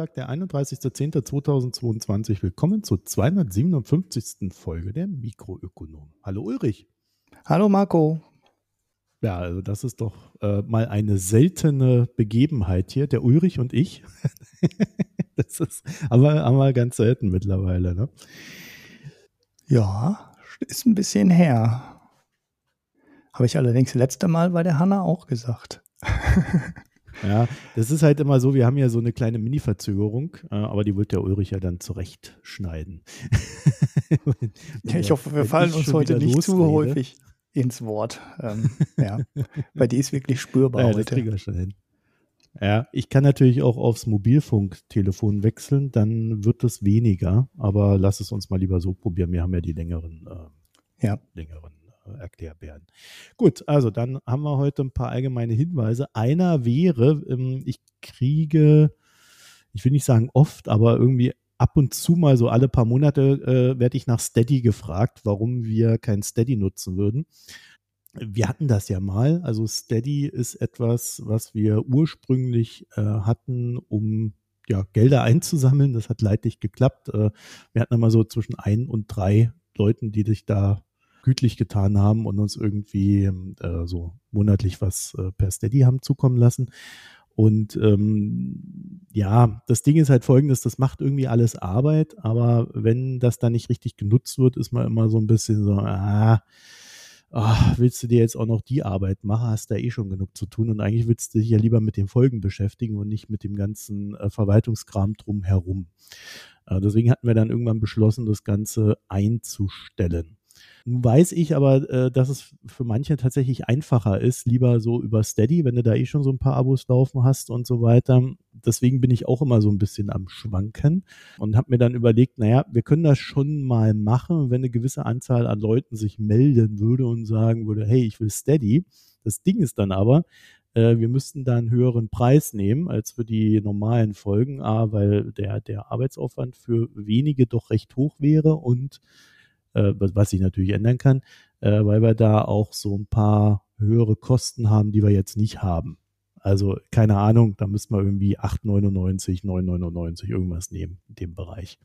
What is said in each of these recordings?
Montag, der 31.10.2022. Willkommen zur 257. Folge der Mikroökonom. Hallo Ulrich. Hallo Marco. Ja, also das ist doch äh, mal eine seltene Begebenheit hier, der Ulrich und ich. das ist aber, aber ganz selten mittlerweile, ne? Ja, ist ein bisschen her. Habe ich allerdings letzte Mal bei der Hanna auch gesagt. Ja, das ist halt immer so, wir haben ja so eine kleine Mini-Verzögerung, äh, aber die wird der Ulrich ja dann zurechtschneiden. ja, ich hoffe, wir fallen uns heute nicht losrede. zu häufig ins Wort. Ähm, ja, bei dir ist wirklich spürbar ja, heute. Das kriegen wir schon hin. Ja, ich kann natürlich auch aufs Mobilfunktelefon wechseln, dann wird es weniger, aber lass es uns mal lieber so probieren. Wir haben ja die längeren, äh, ja. längeren Erklärbären. Gut, also dann haben wir heute ein paar allgemeine Hinweise. Einer wäre, ähm, ich kriege, ich will nicht sagen oft, aber irgendwie ab und zu mal so alle paar Monate äh, werde ich nach Steady gefragt, warum wir kein Steady nutzen würden. Wir hatten das ja mal. Also Steady ist etwas, was wir ursprünglich äh, hatten, um ja, Gelder einzusammeln. Das hat leidlich geklappt. Äh, wir hatten immer so zwischen ein und drei Leuten, die sich da gütlich getan haben und uns irgendwie äh, so monatlich was äh, per Steady haben zukommen lassen. Und ähm, ja, das Ding ist halt folgendes, das macht irgendwie alles Arbeit, aber wenn das dann nicht richtig genutzt wird, ist man immer so ein bisschen so, ah, ach, willst du dir jetzt auch noch die Arbeit machen, hast da eh schon genug zu tun und eigentlich willst du dich ja lieber mit den Folgen beschäftigen und nicht mit dem ganzen äh, Verwaltungskram drumherum. Äh, deswegen hatten wir dann irgendwann beschlossen, das Ganze einzustellen. Nun weiß ich aber, äh, dass es für manche tatsächlich einfacher ist, lieber so über Steady, wenn du da eh schon so ein paar Abos laufen hast und so weiter. Deswegen bin ich auch immer so ein bisschen am Schwanken und habe mir dann überlegt, naja, wir können das schon mal machen, wenn eine gewisse Anzahl an Leuten sich melden würde und sagen würde, hey, ich will Steady. Das Ding ist dann aber, äh, wir müssten da einen höheren Preis nehmen als für die normalen Folgen, A, weil der, der Arbeitsaufwand für wenige doch recht hoch wäre und äh, was sich natürlich ändern kann, äh, weil wir da auch so ein paar höhere Kosten haben, die wir jetzt nicht haben. Also keine Ahnung, da müssten wir irgendwie 8,99, 9,99 irgendwas nehmen in dem Bereich.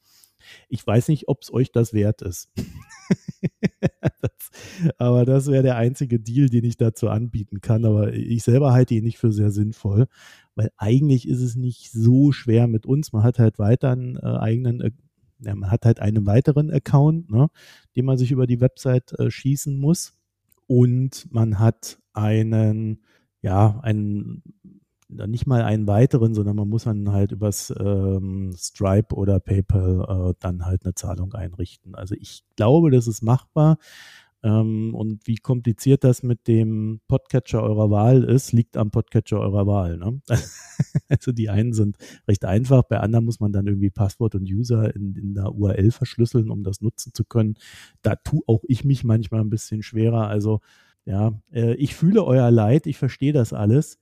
Ich weiß nicht, ob es euch das wert ist. das, aber das wäre der einzige Deal, den ich dazu anbieten kann. Aber ich selber halte ihn nicht für sehr sinnvoll, weil eigentlich ist es nicht so schwer mit uns. Man hat halt weiter einen äh, eigenen ja, man hat halt einen weiteren Account, ne, den man sich über die Website äh, schießen muss. Und man hat einen, ja, einen, nicht mal einen weiteren, sondern man muss dann halt übers ähm, Stripe oder PayPal äh, dann halt eine Zahlung einrichten. Also ich glaube, das ist machbar. Ähm, und wie kompliziert das mit dem Podcatcher eurer Wahl ist, liegt am Podcatcher eurer Wahl. Ne? also die einen sind recht einfach, bei anderen muss man dann irgendwie Passwort und User in, in der URL verschlüsseln, um das nutzen zu können. Da tue auch ich mich manchmal ein bisschen schwerer. Also ja, äh, ich fühle euer Leid, ich verstehe das alles.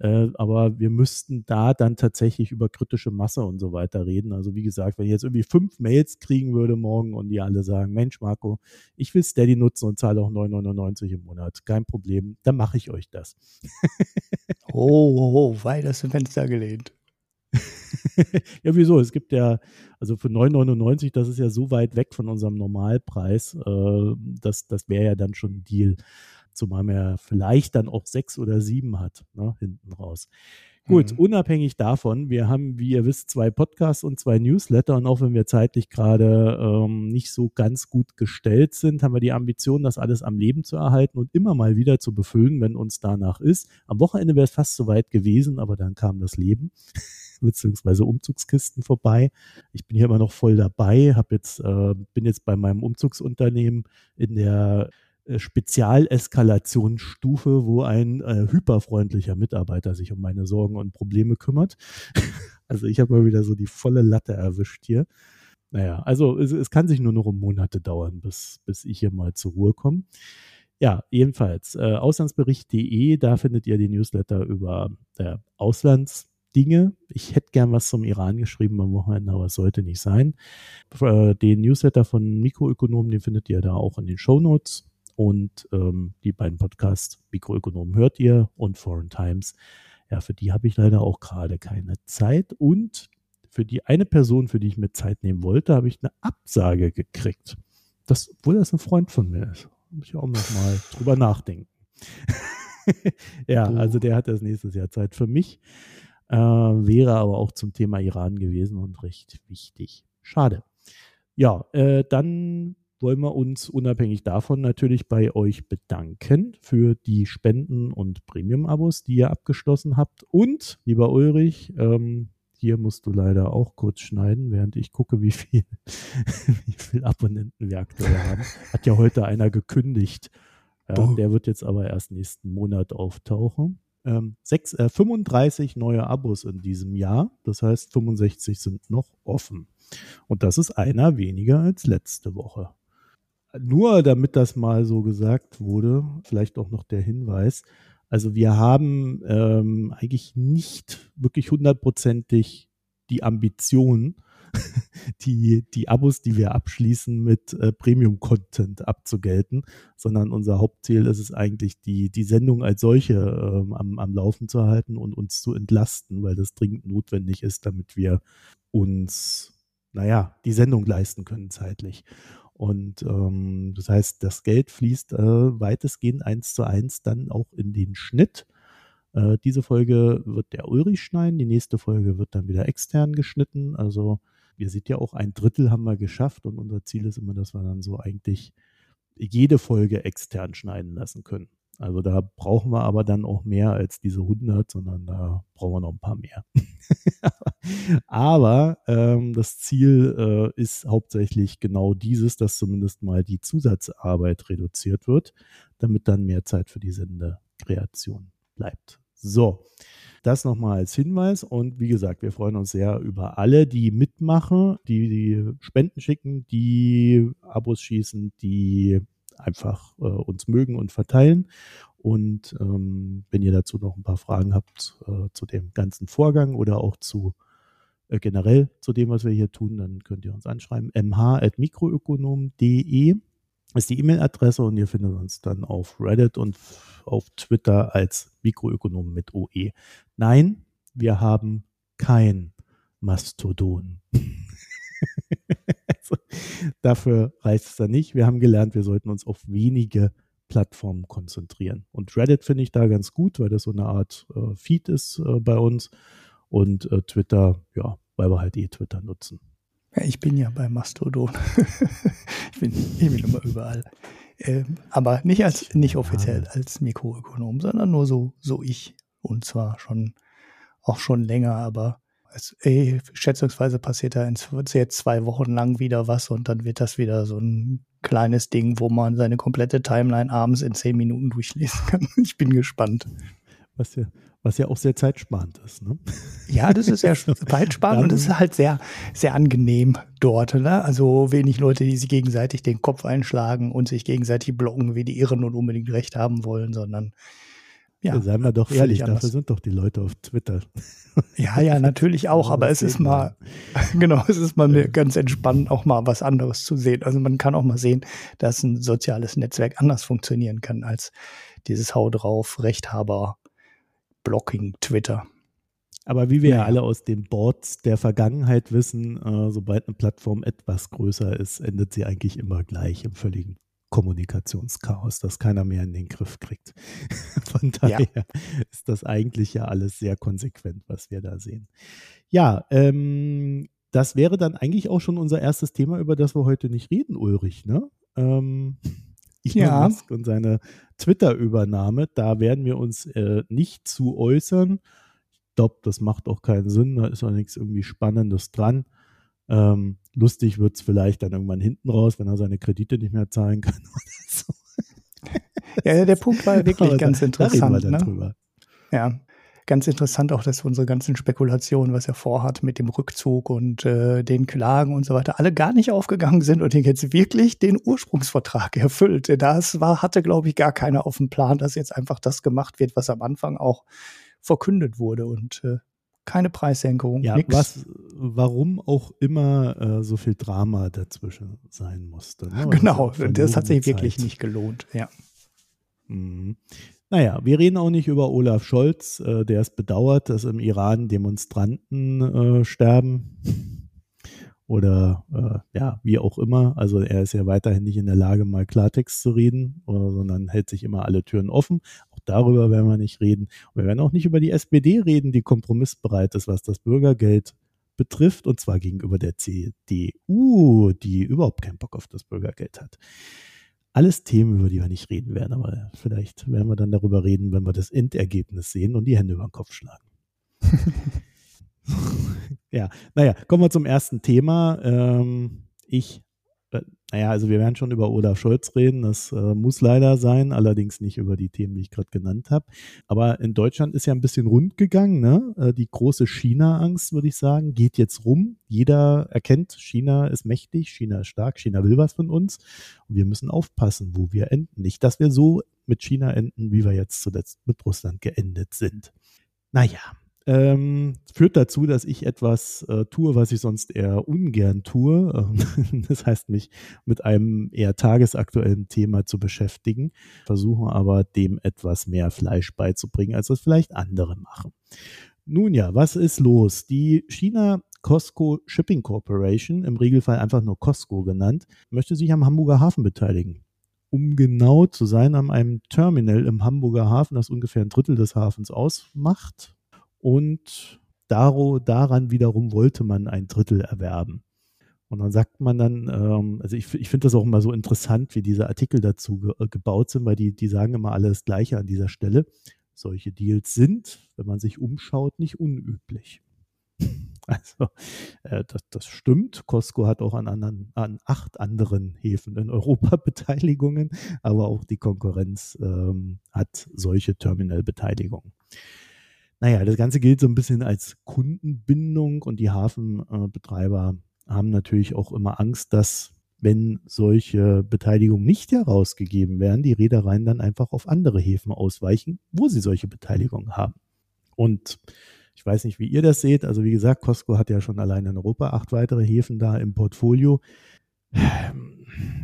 Äh, aber wir müssten da dann tatsächlich über kritische Masse und so weiter reden. Also wie gesagt, wenn ich jetzt irgendwie fünf Mails kriegen würde morgen und die alle sagen, Mensch Marco, ich will Steady nutzen und zahle auch 9,99 im Monat, kein Problem, dann mache ich euch das. oh, oh, oh, weit aus dem Fenster gelehnt. ja, wieso? Es gibt ja, also für 9,99, das ist ja so weit weg von unserem Normalpreis, äh, das, das wäre ja dann schon ein Deal zumal man ja vielleicht dann auch sechs oder sieben hat, ne, hinten raus. Gut, mhm. unabhängig davon, wir haben, wie ihr wisst, zwei Podcasts und zwei Newsletter und auch wenn wir zeitlich gerade ähm, nicht so ganz gut gestellt sind, haben wir die Ambition, das alles am Leben zu erhalten und immer mal wieder zu befüllen, wenn uns danach ist. Am Wochenende wäre es fast so weit gewesen, aber dann kam das Leben beziehungsweise Umzugskisten vorbei. Ich bin hier immer noch voll dabei, habe jetzt äh, bin jetzt bei meinem Umzugsunternehmen in der Spezialeskalationsstufe, wo ein äh, hyperfreundlicher Mitarbeiter sich um meine Sorgen und Probleme kümmert. also ich habe mal wieder so die volle Latte erwischt hier. Naja, also es, es, kann sich nur noch um Monate dauern, bis, bis ich hier mal zur Ruhe komme. Ja, jedenfalls, äh, auslandsbericht.de, da findet ihr die Newsletter über äh, Auslandsdinge. Ich hätte gern was zum Iran geschrieben am Wochenende, aber es sollte nicht sein. Äh, den Newsletter von Mikroökonomen, den findet ihr da auch in den Show Notes. Und ähm, die beiden Podcasts Mikroökonomen hört ihr und Foreign Times Ja, für die habe ich leider auch gerade keine Zeit. Und für die eine Person, für die ich mir Zeit nehmen wollte, habe ich eine Absage gekriegt. Das, obwohl das ein Freund von mir ist. Muss ich auch noch mal drüber nachdenken. ja, also der hat das nächstes Jahr Zeit für mich. Äh, wäre aber auch zum Thema Iran gewesen und recht wichtig. Schade. Ja, äh, dann wollen wir uns unabhängig davon natürlich bei euch bedanken für die Spenden und Premium-Abos, die ihr abgeschlossen habt. Und, lieber Ulrich, ähm, hier musst du leider auch kurz schneiden, während ich gucke, wie viel, wie viel Abonnenten wir aktuell haben. Hat ja heute einer gekündigt. Ja, der wird jetzt aber erst nächsten Monat auftauchen. Ähm, sechs, äh, 35 neue Abos in diesem Jahr. Das heißt, 65 sind noch offen. Und das ist einer weniger als letzte Woche. Nur damit das mal so gesagt wurde, vielleicht auch noch der Hinweis. Also wir haben ähm, eigentlich nicht wirklich hundertprozentig die Ambition, die, die Abos, die wir abschließen, mit äh, Premium-Content abzugelten, sondern unser Hauptziel ist es eigentlich, die, die Sendung als solche ähm, am, am Laufen zu halten und uns zu entlasten, weil das dringend notwendig ist, damit wir uns, naja, die Sendung leisten können zeitlich. Und ähm, das heißt, das Geld fließt äh, weitestgehend eins zu eins dann auch in den Schnitt. Äh, diese Folge wird der Ulrich schneiden, die nächste Folge wird dann wieder extern geschnitten. Also ihr seht ja auch, ein Drittel haben wir geschafft und unser Ziel ist immer, dass wir dann so eigentlich jede Folge extern schneiden lassen können. Also da brauchen wir aber dann auch mehr als diese 100, sondern da brauchen wir noch ein paar mehr. aber ähm, das Ziel äh, ist hauptsächlich genau dieses, dass zumindest mal die Zusatzarbeit reduziert wird, damit dann mehr Zeit für die Sendekreation bleibt. So, das nochmal als Hinweis. Und wie gesagt, wir freuen uns sehr über alle, die mitmachen, die, die Spenden schicken, die Abos schießen, die einfach äh, uns mögen und verteilen. Und ähm, wenn ihr dazu noch ein paar Fragen habt äh, zu dem ganzen Vorgang oder auch zu äh, generell zu dem, was wir hier tun, dann könnt ihr uns anschreiben. mh.mikroökonom.de ist die E-Mail-Adresse und ihr findet uns dann auf Reddit und auf Twitter als Mikroökonom mit OE. Nein, wir haben kein Mastodon. also, dafür reicht es dann nicht. Wir haben gelernt, wir sollten uns auf wenige Plattformen konzentrieren. Und Reddit finde ich da ganz gut, weil das so eine Art äh, Feed ist äh, bei uns. Und äh, Twitter, ja, weil wir halt eh Twitter nutzen. Ja, ich bin ja bei Mastodon. ich, bin, ich bin immer überall. Ähm, aber nicht als nicht offiziell als Mikroökonom, sondern nur so, so ich. Und zwar schon auch schon länger, aber es, ey, schätzungsweise passiert da in jetzt zwei Wochen lang wieder was und dann wird das wieder so ein kleines Ding, wo man seine komplette Timeline abends in zehn Minuten durchlesen kann. Ich bin gespannt. Was was ja auch sehr zeitsparend ist. Ne? Ja, das ist sehr zeitsparend und es ist halt sehr, sehr angenehm dort. Ne? Also wenig Leute, die sich gegenseitig den Kopf einschlagen und sich gegenseitig blocken, wie die Irren und unbedingt Recht haben wollen, sondern ja, ja, seien wir doch ehrlich, dafür sind doch die Leute auf Twitter. Ja, ja, natürlich auch, aber es ist mal, genau, es ist mal ganz entspannt, auch mal was anderes zu sehen. Also man kann auch mal sehen, dass ein soziales Netzwerk anders funktionieren kann als dieses Hau drauf, Rechthaber, Blocking, Twitter. Aber wie wir ja alle aus den Boards der Vergangenheit wissen, äh, sobald eine Plattform etwas größer ist, endet sie eigentlich immer gleich im völligen Kommunikationschaos, das keiner mehr in den Griff kriegt. Von daher ja. ist das eigentlich ja alles sehr konsequent, was wir da sehen. Ja, ähm, das wäre dann eigentlich auch schon unser erstes Thema, über das wir heute nicht reden, Ulrich, ne? Ähm, Elon ja. Musk und seine Twitter-Übernahme, da werden wir uns äh, nicht zu äußern. Ich glaube, das macht auch keinen Sinn, da ist auch nichts irgendwie Spannendes dran. Ähm, lustig wird es vielleicht dann irgendwann hinten raus, wenn er seine Kredite nicht mehr zahlen kann oder so. Ja, der Punkt war wirklich Aber ganz da, interessant. Da ne? Ja, ganz interessant auch, dass unsere ganzen Spekulationen, was er vorhat mit dem Rückzug und äh, den Klagen und so weiter, alle gar nicht aufgegangen sind und er jetzt wirklich den Ursprungsvertrag erfüllt. Das war, hatte, glaube ich, gar keiner auf dem Plan, dass jetzt einfach das gemacht wird, was am Anfang auch verkündet wurde. Und äh, keine Preissenkung, ja, nix. Was, warum auch immer äh, so viel Drama dazwischen sein musste. Ne? Genau, das hat sich wirklich nicht gelohnt, ja. Mhm. Naja, wir reden auch nicht über Olaf Scholz, äh, der es bedauert, dass im Iran Demonstranten äh, sterben oder äh, ja, wie auch immer. Also er ist ja weiterhin nicht in der Lage, mal Klartext zu reden, äh, sondern hält sich immer alle Türen offen. Auch darüber werden wir nicht reden. Und wir werden auch nicht über die SPD reden, die kompromissbereit ist, was das Bürgergeld betrifft, und zwar gegenüber der CDU, die überhaupt keinen Bock auf das Bürgergeld hat. Alles Themen, über die wir nicht reden werden, aber vielleicht werden wir dann darüber reden, wenn wir das Endergebnis sehen und die Hände über den Kopf schlagen. ja, naja, kommen wir zum ersten Thema. Ähm, ich naja, also wir werden schon über Olaf Scholz reden, das äh, muss leider sein, allerdings nicht über die Themen, die ich gerade genannt habe. Aber in Deutschland ist ja ein bisschen rund gegangen, ne? Äh, die große China-Angst, würde ich sagen, geht jetzt rum. Jeder erkennt, China ist mächtig, China ist stark, China will was von uns und wir müssen aufpassen, wo wir enden. Nicht, dass wir so mit China enden, wie wir jetzt zuletzt mit Russland geendet sind. Naja, ähm, führt dazu, dass ich etwas äh, tue, was ich sonst eher ungern tue. Ähm, das heißt, mich mit einem eher tagesaktuellen Thema zu beschäftigen, versuche aber dem etwas mehr Fleisch beizubringen, als das vielleicht andere machen. Nun ja, was ist los? Die China Costco Shipping Corporation, im Regelfall einfach nur Costco genannt, möchte sich am Hamburger Hafen beteiligen um genau zu sein, an einem Terminal im Hamburger Hafen, das ungefähr ein Drittel des Hafens ausmacht, und daro, daran wiederum wollte man ein Drittel erwerben. Und dann sagt man dann, ähm, also ich, ich finde das auch immer so interessant, wie diese Artikel dazu ge äh, gebaut sind, weil die, die sagen immer alles Gleiche an dieser Stelle. Solche Deals sind, wenn man sich umschaut, nicht unüblich. Also äh, das, das stimmt. Costco hat auch an, anderen, an acht anderen Häfen in Europa Beteiligungen, aber auch die Konkurrenz ähm, hat solche Terminalbeteiligungen. Naja, das Ganze gilt so ein bisschen als Kundenbindung und die Hafenbetreiber haben natürlich auch immer Angst, dass wenn solche Beteiligungen nicht herausgegeben werden, die Reedereien dann einfach auf andere Häfen ausweichen, wo sie solche Beteiligungen haben. Und ich weiß nicht, wie ihr das seht. Also wie gesagt, Costco hat ja schon allein in Europa acht weitere Häfen da im Portfolio.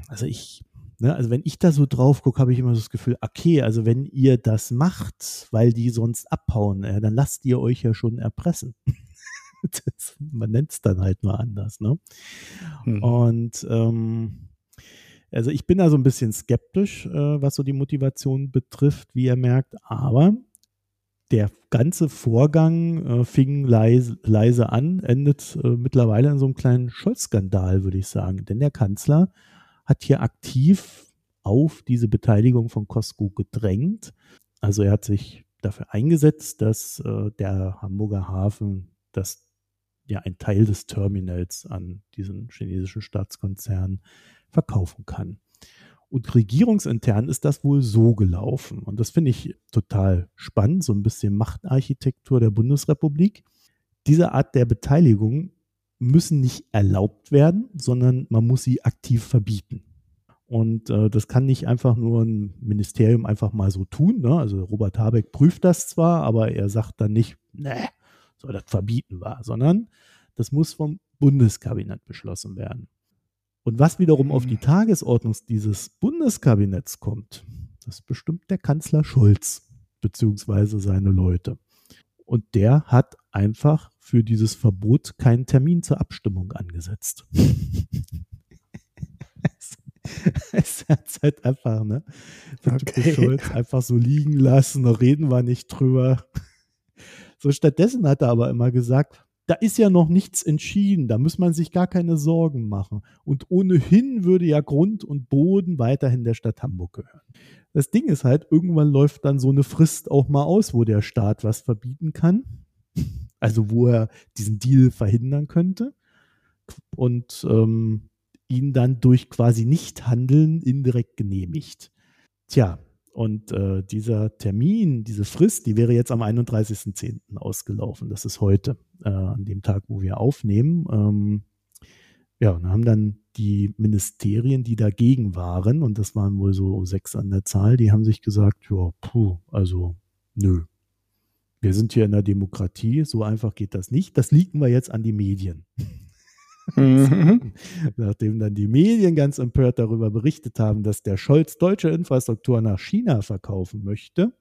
Also ich Ne? Also wenn ich da so drauf gucke, habe ich immer so das Gefühl, okay, also wenn ihr das macht, weil die sonst abhauen, äh, dann lasst ihr euch ja schon erpressen. das, man nennt es dann halt nur anders. Ne? Hm. Und ähm, also ich bin da so ein bisschen skeptisch, äh, was so die Motivation betrifft, wie ihr merkt, aber der ganze Vorgang äh, fing leise, leise, an, endet äh, mittlerweile in so einem kleinen Scholz-Skandal, würde ich sagen. Denn der Kanzler hat hier aktiv auf diese Beteiligung von Costco gedrängt. Also er hat sich dafür eingesetzt, dass äh, der Hamburger Hafen das ja ein Teil des Terminals an diesen chinesischen Staatskonzern verkaufen kann. Und regierungsintern ist das wohl so gelaufen. Und das finde ich total spannend, so ein bisschen Machtarchitektur der Bundesrepublik. Diese Art der Beteiligung müssen nicht erlaubt werden, sondern man muss sie aktiv verbieten. Und äh, das kann nicht einfach nur ein Ministerium einfach mal so tun. Ne? Also Robert Habeck prüft das zwar, aber er sagt dann nicht, ne, soll das verbieten war, sondern das muss vom Bundeskabinett beschlossen werden. Und was wiederum auf die Tagesordnung dieses Bundeskabinetts kommt, das bestimmt der Kanzler Scholz beziehungsweise seine Leute. Und der hat einfach für dieses Verbot keinen Termin zur Abstimmung angesetzt. es hat halt einfach, ne? Okay. Schulz einfach so liegen lassen, reden wir nicht drüber. So stattdessen hat er aber immer gesagt, da ist ja noch nichts entschieden, da muss man sich gar keine Sorgen machen. Und ohnehin würde ja Grund und Boden weiterhin der Stadt Hamburg gehören. Das Ding ist halt, irgendwann läuft dann so eine Frist auch mal aus, wo der Staat was verbieten kann. Also wo er diesen Deal verhindern könnte. Und ähm, ihn dann durch quasi Nichthandeln indirekt genehmigt. Tja, und äh, dieser Termin, diese Frist, die wäre jetzt am 31.10. ausgelaufen. Das ist heute, äh, an dem Tag, wo wir aufnehmen. Ähm, ja, und haben dann die Ministerien, die dagegen waren, und das waren wohl so sechs an der Zahl, die haben sich gesagt, ja, puh, also nö. Wir sind hier in der Demokratie, so einfach geht das nicht. Das liegen wir jetzt an die Medien. Mhm. Nachdem dann die Medien ganz empört darüber berichtet haben, dass der Scholz deutsche Infrastruktur nach China verkaufen möchte,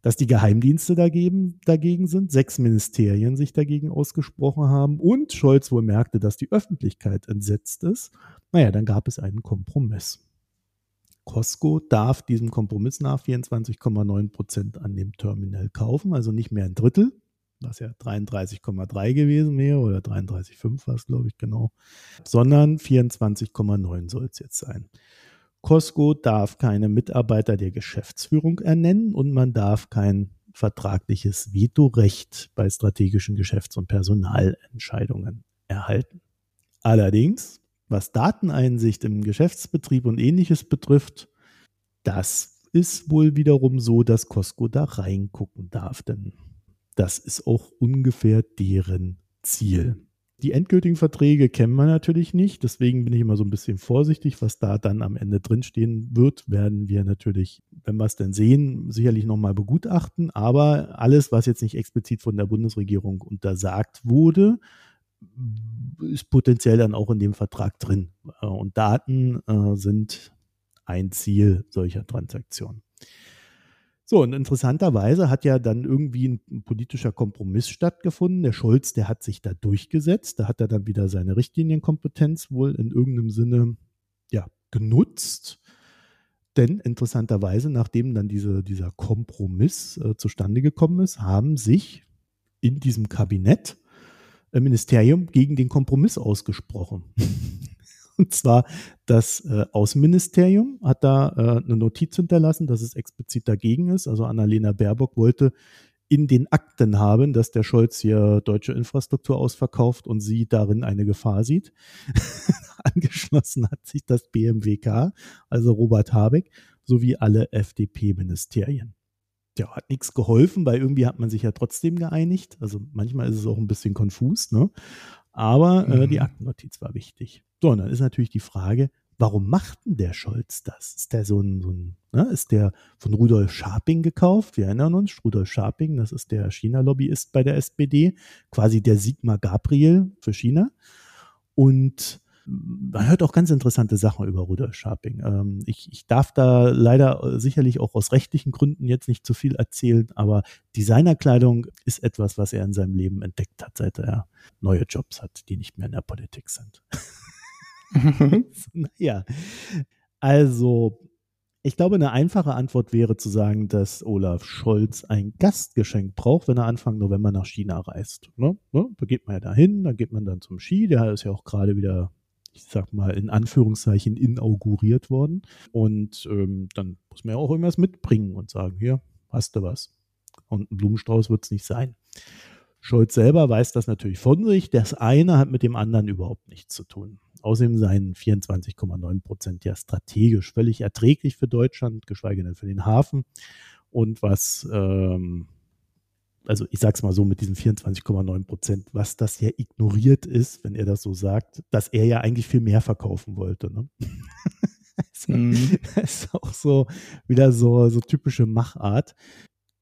dass die Geheimdienste dagegen, dagegen sind, sechs Ministerien sich dagegen ausgesprochen haben und Scholz wohl merkte, dass die Öffentlichkeit entsetzt ist. Naja, dann gab es einen Kompromiss. Costco darf diesem Kompromiss nach 24,9 Prozent an dem Terminal kaufen, also nicht mehr ein Drittel, was ja 33,3 gewesen wäre oder 33,5 war es, glaube ich, genau, sondern 24,9 soll es jetzt sein. Costco darf keine Mitarbeiter der Geschäftsführung ernennen und man darf kein vertragliches Vetorecht bei strategischen Geschäfts- und Personalentscheidungen erhalten. Allerdings, was Dateneinsicht im Geschäftsbetrieb und ähnliches betrifft, das ist wohl wiederum so, dass Costco da reingucken darf, denn das ist auch ungefähr deren Ziel. Die endgültigen Verträge kennen wir natürlich nicht, deswegen bin ich immer so ein bisschen vorsichtig, was da dann am Ende drinstehen wird, werden wir natürlich, wenn wir es denn sehen, sicherlich nochmal begutachten. Aber alles, was jetzt nicht explizit von der Bundesregierung untersagt wurde, ist potenziell dann auch in dem Vertrag drin. Und Daten äh, sind ein Ziel solcher Transaktionen. So, und interessanterweise hat ja dann irgendwie ein, ein, politischer Kompromiss stattgefunden. Der Scholz, der hat sich da durchgesetzt. Da hat er dann wieder seine Richtlinienkompetenz wohl in irgendeinem Sinne ja, genutzt. Denn interessanterweise, nachdem dann diese, dieser Kompromiss äh, zustande gekommen ist, haben sich in diesem Kabinett äh, Ministerium gegen den Kompromiss ausgesprochen. Und zwar das äh, Außenministerium hat da äh, eine Notiz hinterlassen, dass es explizit dagegen ist. Also Annalena Baerbock wollte in den Akten haben, dass der Scholz hier deutsche Infrastruktur ausverkauft und sie darin eine Gefahr sieht. Angeschlossen hat sich das BMWK, also Robert Habeck, sowie alle FDP-Ministerien. Ja, hat nichts geholfen, weil irgendwie hat man sich ja trotzdem geeinigt. Also manchmal ist es auch ein bisschen konfus, ne? Aber äh, die mhm. Aktennotiz war wichtig. So, und dann ist natürlich die Frage, warum macht denn der Scholz das? Ist der so ein, so ein ne, ist der von Rudolf Scharping gekauft? Wir erinnern uns, Rudolf Scharping, das ist der China-Lobbyist bei der SPD, quasi der Sigmar Gabriel für China. Und man hört auch ganz interessante Sachen über Rudolf Scharping. Ähm, ich, ich darf da leider äh, sicherlich auch aus rechtlichen Gründen jetzt nicht zu viel erzählen, aber Designerkleidung ist etwas, was er in seinem Leben entdeckt hat, seit er neue Jobs hat, die nicht mehr in der Politik sind. naja, also ich glaube, eine einfache Antwort wäre zu sagen, dass Olaf Scholz ein Gastgeschenk braucht, wenn er Anfang November nach China reist. Ne? Ne? Da geht man ja dahin, da geht man dann zum Ski, der ist ja auch gerade wieder ich sag mal, in Anführungszeichen inauguriert worden. Und ähm, dann muss man ja auch irgendwas mitbringen und sagen, hier, hast du was. Und ein Blumenstrauß wird es nicht sein. Scholz selber weiß das natürlich von sich. Das eine hat mit dem anderen überhaupt nichts zu tun. Außerdem seien 24,9 Prozent ja strategisch völlig erträglich für Deutschland, geschweige denn für den Hafen. Und was ähm, also ich sag's mal so mit diesen 24,9 Prozent, was das ja ignoriert ist, wenn er das so sagt, dass er ja eigentlich viel mehr verkaufen wollte. Ne? mhm. Das ist auch so wieder so, so typische Machart.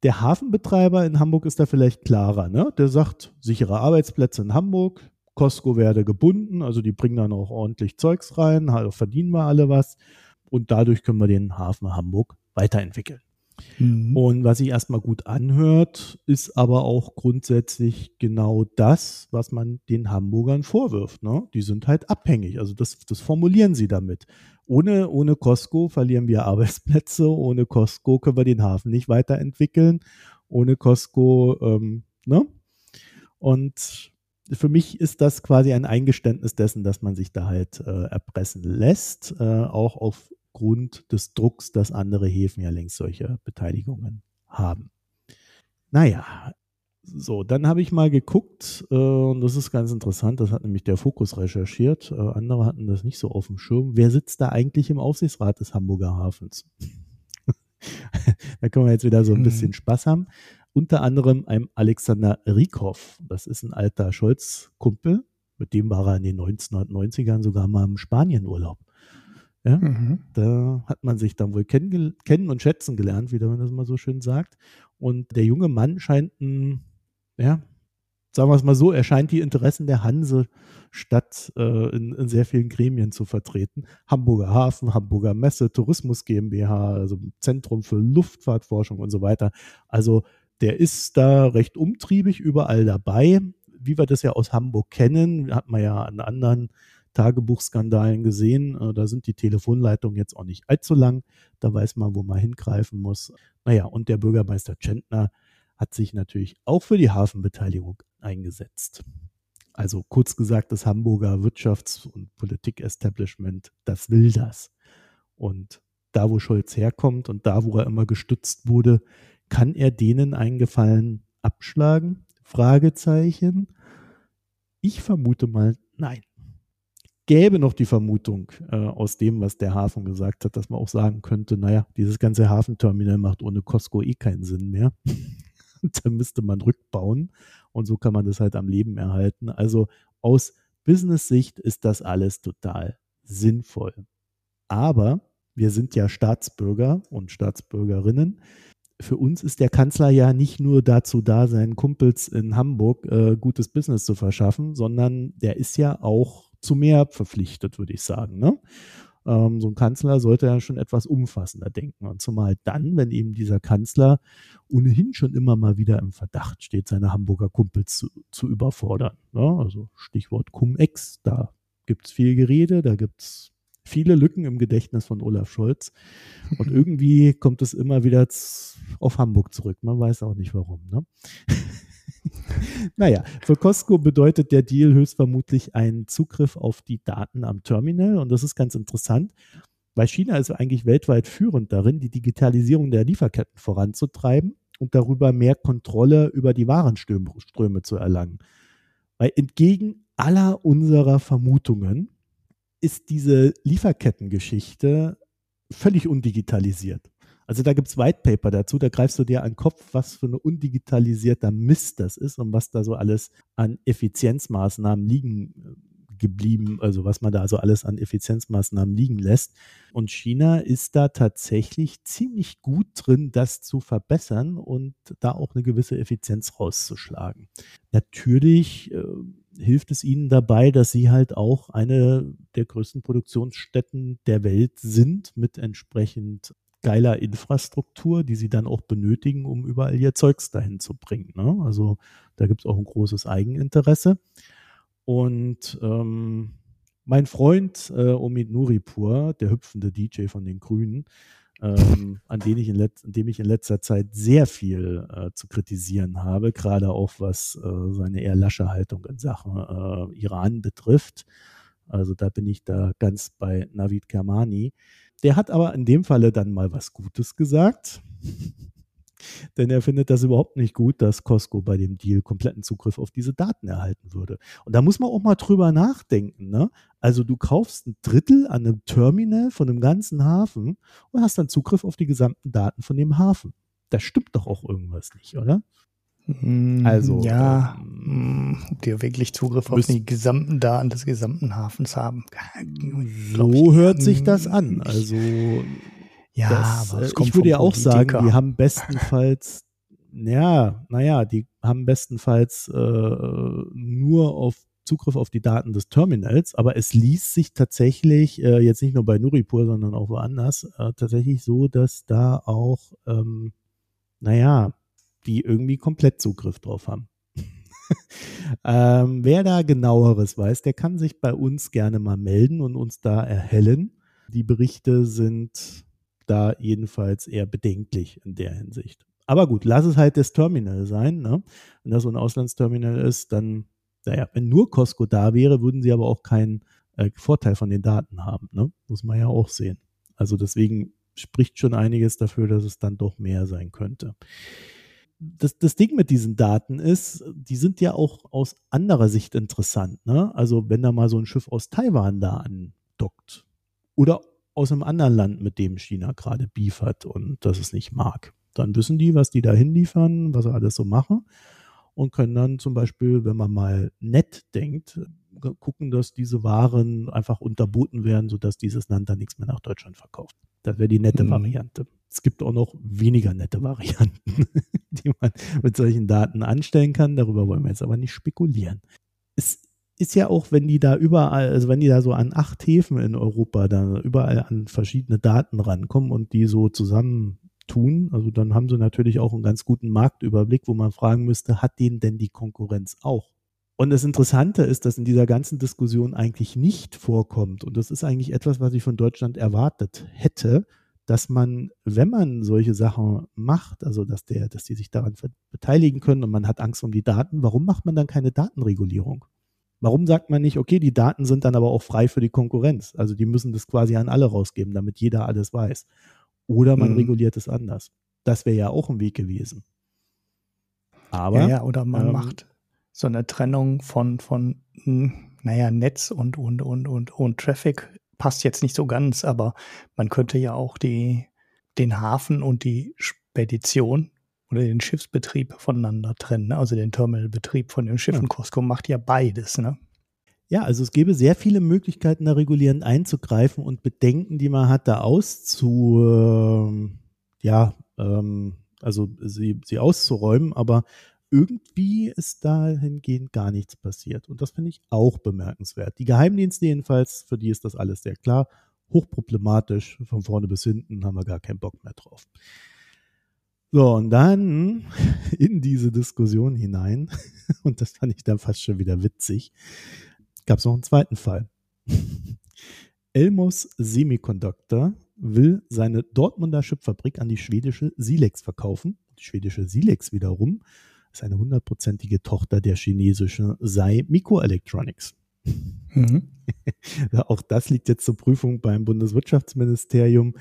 Der Hafenbetreiber in Hamburg ist da vielleicht klarer, ne? Der sagt, sichere Arbeitsplätze in Hamburg, Costco werde gebunden, also die bringen dann auch ordentlich Zeugs rein, verdienen wir alle was und dadurch können wir den Hafen Hamburg weiterentwickeln. Mhm. Und was sich erstmal gut anhört, ist aber auch grundsätzlich genau das, was man den Hamburgern vorwirft. Ne? Die sind halt abhängig. Also das, das formulieren sie damit. Ohne, ohne Costco verlieren wir Arbeitsplätze, ohne Costco können wir den Hafen nicht weiterentwickeln, ohne Costco, ähm, ne? Und für mich ist das quasi ein Eingeständnis dessen, dass man sich da halt äh, erpressen lässt, äh, auch auf aufgrund des Drucks, dass andere Häfen ja längst solche Beteiligungen haben. Naja, so, dann habe ich mal geguckt, äh, und das ist ganz interessant, das hat nämlich der Fokus recherchiert, äh, andere hatten das nicht so auf dem Schirm. Wer sitzt da eigentlich im Aufsichtsrat des Hamburger Hafens? da können wir jetzt wieder so ein bisschen Spaß haben. Unter anderem einem Alexander Rieckhoff, das ist ein alter Scholz-Kumpel, mit dem war er in den 1990ern sogar mal im Spanienurlaub. Ja? Mhm. Da hat man sich dann wohl kennen, kennen und schätzen gelernt, wie man das mal so schön sagt. Und der junge Mann scheint ein, ja, sagen wir es mal so, er scheint die Interessen der Hansestadt äh, in, in, sehr vielen Gremien zu vertreten. Hamburger Hafen, Hamburger Messe, Tourismus GmbH, also Zentrum für Luftfahrtforschung und so weiter. Also der ist da recht umtriebig überall dabei. Wie wir das ja aus Hamburg kennen, hat man ja an anderen Tagebuchskandalen gesehen. Äh, da sind die Telefonleitungen jetzt auch nicht allzu lang. Da weiß man, wo man hingreifen muss. Naja, und der Bürgermeister Tschentner hat sich natürlich auch für die Hafenbeteiligung eingesetzt. Also kurz gesagt, das Hamburger Wirtschafts- und Politik-Establishment, das will das. Und da, wo Scholz herkommt und da, wo er immer gestützt wurde, kann er denen einen Gefallen abschlagen? Fragezeichen. Ich vermute mal, nein gäbe noch die Vermutung äh, aus dem, was der Hafen gesagt hat, dass man auch sagen könnte, naja, dieses ganze Hafenterminal macht ohne Costco eh keinen Sinn mehr. da müsste man rückbauen und so kann man das halt am Leben erhalten. Also aus Business-Sicht ist das alles total sinnvoll. Aber wir sind ja Staatsbürger und Staatsbürgerinnen. Für uns ist der Kanzler ja nicht nur dazu da, seinen Kumpels in Hamburg äh, gutes Business zu verschaffen, sondern der ist ja auch zu mehr verpflichtet, würde ich sagen. Ne? Ähm, so ein Kanzler sollte ja schon etwas umfassender denken. Und zumal dann, wenn eben dieser Kanzler ohnehin schon immer mal wieder im Verdacht steht, seine Hamburger Kumpels zu, zu überfordern. Ne? Also Stichwort Cum-Ex, da gibt es viel Gerede, da gibt es viele Lücken im Gedächtnis von Olaf Scholz. Und irgendwie kommt es immer wieder auf Hamburg zurück. Man weiß auch nicht warum. Ne? naja, für Costco bedeutet der Deal höchstvermutlich einen Zugriff auf die Daten am Terminal. Und das ist ganz interessant, weil China ist eigentlich weltweit führend darin, die Digitalisierung der Lieferketten voranzutreiben und darüber mehr Kontrolle über die Warenströme zu erlangen. Weil entgegen aller unserer Vermutungen ist diese Lieferkettengeschichte völlig undigitalisiert. Also da gibt es White Paper dazu, da greifst du dir an den Kopf, was für ein undigitalisierter Mist das ist und was da so alles an Effizienzmaßnahmen liegen äh, geblieben, also was man da so alles an Effizienzmaßnahmen liegen lässt. Und China ist da tatsächlich ziemlich gut drin, das zu verbessern und da auch eine gewisse Effizienz rauszuschlagen. Natürlich äh, hilft es ihnen dabei, dass sie halt auch eine der größten Produktionsstätten der Welt sind mit entsprechend geiler Infrastruktur, die sie dann auch benötigen, um überall ihr Zeugs dahin zu bringen. Ne? Also da gibt es auch ein großes Eigeninteresse. Und ähm, mein Freund äh, Omid Nuripur, der hüpfende DJ von den Grünen, ähm, an, den ich in dem ich in letzter Zeit sehr viel äh, zu kritisieren habe, gerade auch was äh, seine eher lasche Haltung in Sachen äh, Iran betrifft. Also da bin ich da ganz bei Navid Kermani. Der hat aber in dem Falle dann mal was Gutes gesagt. Denn er findet das überhaupt nicht gut, dass Costco bei dem Deal kompletten Zugriff auf diese Daten erhalten würde. Und da muss man auch mal drüber nachdenken. Ne? Also du kaufst ein Drittel an einem Terminal von einem ganzen Hafen und hast dann Zugriff auf die gesamten Daten von dem Hafen. Da stimmt doch auch irgendwas nicht, oder? Mm, also. Ja, ähm, ob die wirklich Zugriff auf die gesamten Daten des gesamten Hafens haben. So hört sich das an. Also. Ja, das, aber ich würde ja auch sagen, die haben bestenfalls, ja, naja, die haben bestenfalls äh, nur auf Zugriff auf die Daten des Terminals, aber es ließ sich tatsächlich, äh, jetzt nicht nur bei Nuripur, sondern auch woanders, äh, tatsächlich so, dass da auch, ähm, naja, die irgendwie komplett Zugriff drauf haben. ähm, wer da genaueres weiß, der kann sich bei uns gerne mal melden und uns da erhellen. Die Berichte sind da jedenfalls eher bedenklich in der Hinsicht. Aber gut, lass es halt das Terminal sein. Ne? Wenn das so ein Auslandsterminal ist, dann, naja, wenn nur Costco da wäre, würden sie aber auch keinen äh, Vorteil von den Daten haben. Ne? Muss man ja auch sehen. Also deswegen spricht schon einiges dafür, dass es dann doch mehr sein könnte das, das Ding mit diesen Daten ist, die sind ja auch aus anderer Sicht interessant. Ne? Also wenn da mal so ein Schiff aus Taiwan da andockt oder aus einem anderen Land, mit dem China gerade Beef hat und das es nicht mag, dann wissen die, was die da hinliefern, was sie alles so machen und können dann zum Beispiel, wenn man mal nett denkt, gucken, dass diese Waren einfach unterboten werden, sodass dieses Land dann nichts mehr nach Deutschland verkauft. Das wäre die nette mhm. Variante. Es gibt auch noch weniger nette Varianten, die man mit solchen Daten anstellen kann. Darüber wollen wir jetzt aber nicht spekulieren. Es ist ja auch, wenn die da überall, also wenn die da so an acht Häfen in Europa da überall an verschiedene Daten rankommen und die so zusammen tun, also dann haben sie natürlich auch einen ganz guten Marktüberblick, wo man fragen müsste, hat denen denn die Konkurrenz auch? Und das Interessante ist, dass in dieser ganzen Diskussion eigentlich nicht vorkommt, und das ist eigentlich etwas, was ich von Deutschland erwartet hätte, dass man, wenn man solche Sachen macht, also dass der, dass die sich daran beteiligen können und man hat Angst um die Daten, warum macht man dann keine Datenregulierung? Warum sagt man nicht, okay, die Daten sind dann aber auch frei für die Konkurrenz? Also die müssen das quasi an alle rausgeben, damit jeder alles weiß. Oder man mhm. reguliert es anders. Das wäre ja auch ein Weg gewesen. Aber. Ja, ja oder man ähm, macht so eine Trennung von, von, hm, naja, Netz und, und, und, und, und Traffic passt jetzt nicht so ganz, aber man könnte ja auch die, den Hafen und die Spedition oder den Schiffsbetrieb voneinander trennen. Ne? Also den Terminalbetrieb von den Schiffen. Ja. Costco macht ja beides. Ne? Ja, also es gäbe sehr viele Möglichkeiten, da regulierend einzugreifen und Bedenken, die man hat, da auszu, äh, ja, ähm, also sie, sie auszuräumen, aber irgendwie ist dahingehend gar nichts passiert. Und das finde ich auch bemerkenswert. Die Geheimdienste jedenfalls, für die ist das alles sehr klar, hochproblematisch, von vorne bis hinten haben wir gar keinen Bock mehr drauf. So, und dann in diese Diskussion hinein, und das fand ich dann fast schon wieder witzig, gab es noch einen zweiten Fall. Elmos Semiconductor will seine Dortmunder Chipfabrik an die schwedische Silex verkaufen. Die schwedische Silex wiederum ist eine hundertprozentige Tochter der chinesischen Sai Microelectronics. Mhm. Auch das liegt jetzt zur Prüfung beim Bundeswirtschaftsministerium.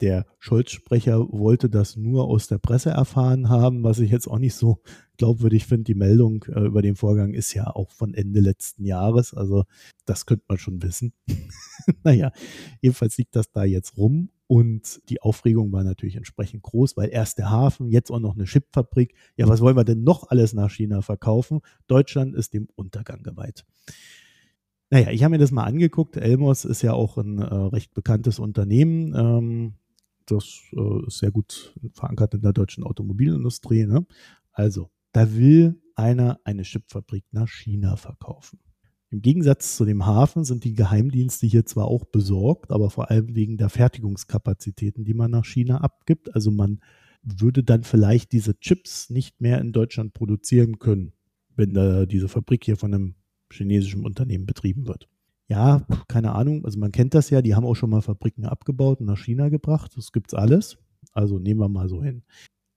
Der Scholz-Sprecher wollte das nur aus der Presse erfahren haben, was ich jetzt auch nicht so glaubwürdig finde. Die Meldung äh, über den Vorgang ist ja auch von Ende letzten Jahres. Also das könnte man schon wissen. naja, jedenfalls liegt das da jetzt rum und die Aufregung war natürlich entsprechend groß, weil erst der Hafen, jetzt auch noch eine Chipfabrik. Ja, was wollen wir denn noch alles nach China verkaufen? Deutschland ist dem Untergang geweiht. Naja, ich habe mir das mal angeguckt. Elmos ist ja auch ein äh, recht bekanntes Unternehmen. Ähm, das äh, ist sehr gut verankert in der deutschen Automobilindustrie. Ne? Also, da will einer eine Chipfabrik nach China verkaufen. Im Gegensatz zu dem Hafen sind die Geheimdienste hier zwar auch besorgt, aber vor allem wegen der Fertigungskapazitäten, die man nach China abgibt. Also man würde dann vielleicht diese Chips nicht mehr in Deutschland produzieren können, wenn da diese Fabrik hier von einem chinesischen Unternehmen betrieben wird. Ja, keine Ahnung. Also man kennt das ja, die haben auch schon mal Fabriken abgebaut und nach China gebracht. Das gibt's alles. Also nehmen wir mal so hin.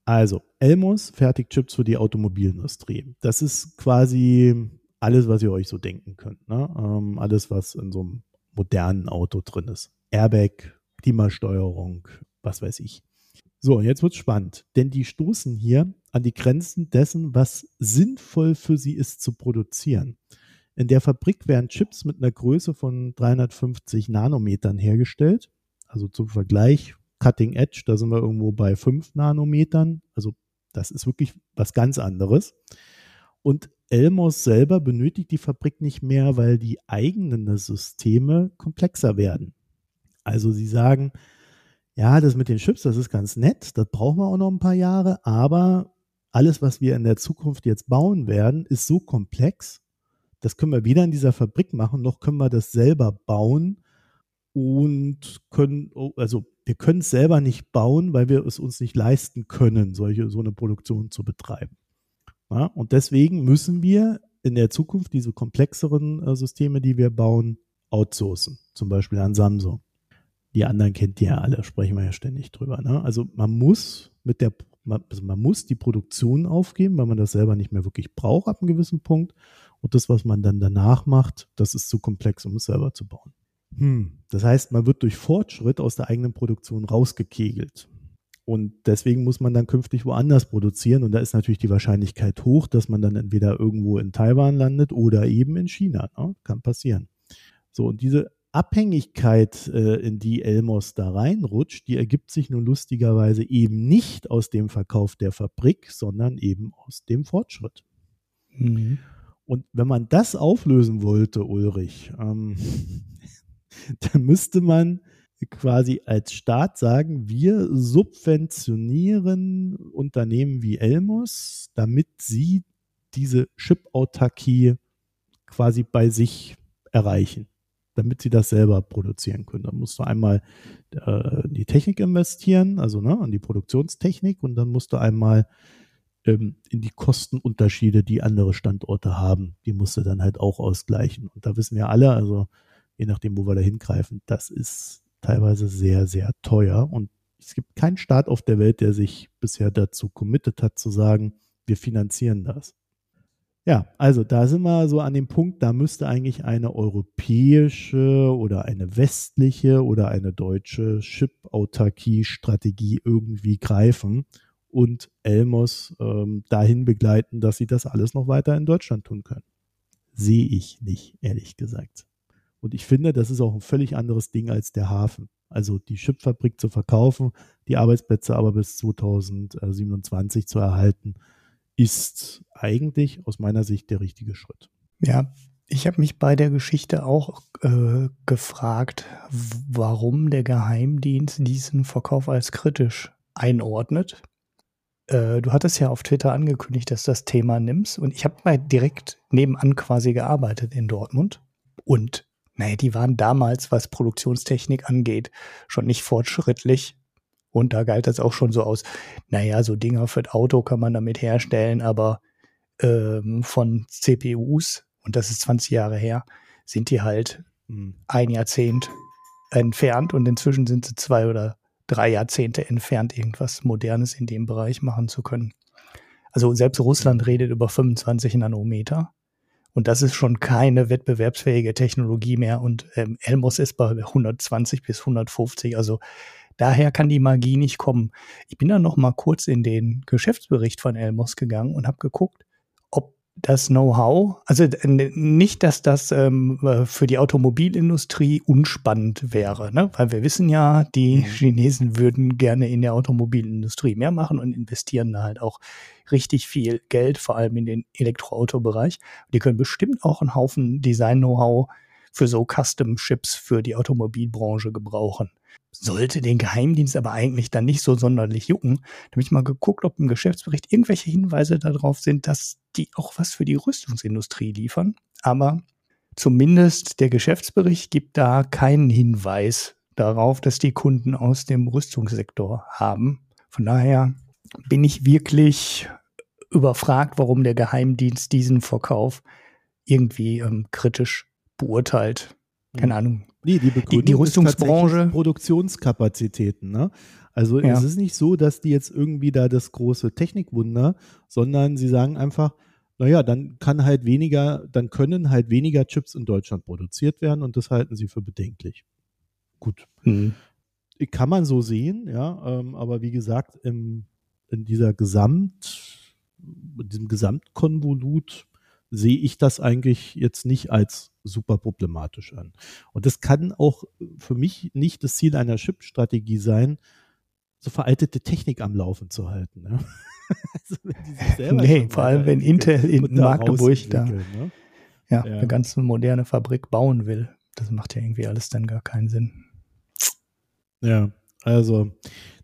Also, Elmos fertigt Chips für die Automobilindustrie. Das ist quasi alles, was ihr euch so denken könnt. Ne? Ähm, alles, was in so einem modernen Auto drin ist. Airbag, Klimasteuerung, was weiß ich. So, jetzt wird's spannend, denn die stoßen hier an die Grenzen dessen, was sinnvoll für sie ist zu produzieren. In der Fabrik werden Chips mit einer Größe von 350 Nanometern hergestellt. Also zum Vergleich, Cutting Edge, da sind wir irgendwo bei 5 Nanometern. Also das ist wirklich was ganz anderes. Und Elmos selber benötigt die Fabrik nicht mehr, weil die eigenen Systeme komplexer werden. Also sie sagen, ja, das mit den Chips, das ist ganz nett, das brauchen wir auch noch ein paar Jahre, aber alles, was wir in der Zukunft jetzt bauen werden, ist so komplex, das können wir weder in dieser Fabrik machen, noch können wir das selber bauen und können, oh, also wir können es selber nicht bauen, weil wir es uns nicht leisten können, solche, so eine Produktion zu betreiben. Ja, und deswegen müssen wir in der Zukunft diese komplexeren äh, Systeme, die wir bauen, outsourcen. Zum Beispiel an Samsung. Die anderen kennt ihr ja alle, sprechen wir ja ständig drüber. Ne? Also man muss mit der, also man muss die Produktion aufgeben, weil man das selber nicht mehr wirklich braucht ab einem gewissen Punkt. Und das, was man dann danach macht, das ist zu komplex, um es selber zu bauen. Hm. Das heißt, man wird durch Fortschritt aus der eigenen Produktion rausgekegelt. Und deswegen muss man dann künftig woanders produzieren. Und da ist natürlich die Wahrscheinlichkeit hoch, dass man dann entweder irgendwo in Taiwan landet oder eben in China. Ne? Kann passieren. So, und diese Abhängigkeit, äh, in die Elmos da reinrutscht, die ergibt sich nun lustigerweise eben nicht aus dem Verkauf der Fabrik, sondern eben aus dem Fortschritt. Mhm. Und wenn man das auflösen wollte, Ulrich, ähm, dann müsste man quasi als Staat sagen, wir subventionieren Unternehmen wie Elmos, damit sie diese Chip-Autarkie quasi bei sich erreichen, damit sie das selber produzieren können. Da musst du einmal äh, die Technik investieren, also ne, an die Produktionstechnik und dann musst du einmal ähm, in die Kostenunterschiede, die andere Standorte haben, die musst du dann halt auch ausgleichen. Und da wissen wir alle, also je nachdem, wo wir da hingreifen, das ist teilweise sehr, sehr teuer. Und es gibt keinen Staat auf der Welt, der sich bisher dazu committed hat, zu sagen, wir finanzieren das. Ja, also da sind wir so an dem Punkt, da müsste eigentlich eine europäische oder eine westliche oder eine deutsche Chip-Autarkie-Strategie irgendwie greifen und Elmos ähm, dahin begleiten, dass sie das alles noch weiter in Deutschland tun können. Sehe ich nicht, ehrlich gesagt. Und ich finde, das ist auch ein völlig anderes Ding als der Hafen. Also die Chipfabrik zu verkaufen, die Arbeitsplätze aber bis 2027 zu erhalten, ist eigentlich aus meiner Sicht der richtige Schritt. Ja, ich habe mich bei der Geschichte auch äh, gefragt, warum der Geheimdienst diesen Verkauf als kritisch einordnet. Äh, du hattest ja auf Twitter angekündigt, dass du das Thema nimmst und ich habe mal direkt nebenan quasi gearbeitet in Dortmund und naja, die waren damals, was Produktionstechnik angeht, schon nicht fortschrittlich. Und da galt das auch schon so aus, naja, so Dinger für das Auto kann man damit herstellen, aber ähm, von CPUs, und das ist 20 Jahre her, sind die halt mhm. ein Jahrzehnt entfernt und inzwischen sind sie zwei oder drei Jahrzehnte entfernt, irgendwas Modernes in dem Bereich machen zu können. Also selbst Russland redet über 25 Nanometer. Und das ist schon keine wettbewerbsfähige Technologie mehr. Und ähm, Elmos ist bei 120 bis 150. Also daher kann die Magie nicht kommen. Ich bin dann noch mal kurz in den Geschäftsbericht von Elmos gegangen und habe geguckt, das Know-how, also nicht, dass das ähm, äh, für die Automobilindustrie unspannend wäre, ne? weil wir wissen ja, die mhm. Chinesen würden gerne in der Automobilindustrie mehr machen und investieren da halt auch richtig viel Geld, vor allem in den Elektroautobereich. Die können bestimmt auch einen Haufen Design-Know-how für so Custom-Chips für die Automobilbranche gebrauchen sollte den Geheimdienst aber eigentlich dann nicht so sonderlich jucken. Da habe ich mal geguckt, ob im Geschäftsbericht irgendwelche Hinweise darauf sind, dass die auch was für die Rüstungsindustrie liefern. Aber zumindest der Geschäftsbericht gibt da keinen Hinweis darauf, dass die Kunden aus dem Rüstungssektor haben. Von daher bin ich wirklich überfragt, warum der Geheimdienst diesen Verkauf irgendwie ähm, kritisch beurteilt. Keine hm. Ahnung, Nee, die, die, die Rüstungsbranche. Produktionskapazitäten. Ne? Also ja. es ist nicht so, dass die jetzt irgendwie da das große Technikwunder, sondern sie sagen einfach, naja, dann kann halt weniger, dann können halt weniger Chips in Deutschland produziert werden und das halten sie für bedenklich. Gut. Hm. Kann man so sehen, ja, ähm, aber wie gesagt, im, in dieser Gesamt, in diesem Gesamtkonvolut sehe ich das eigentlich jetzt nicht als super problematisch an. Und das kann auch für mich nicht das Ziel einer Chip-Strategie sein, so veraltete Technik am Laufen zu halten. Ne? also, nee, vor allem wenn Intel in Magdeburg da ne? ja, ja, eine ganz moderne Fabrik bauen will. Das macht ja irgendwie alles dann gar keinen Sinn. Ja, also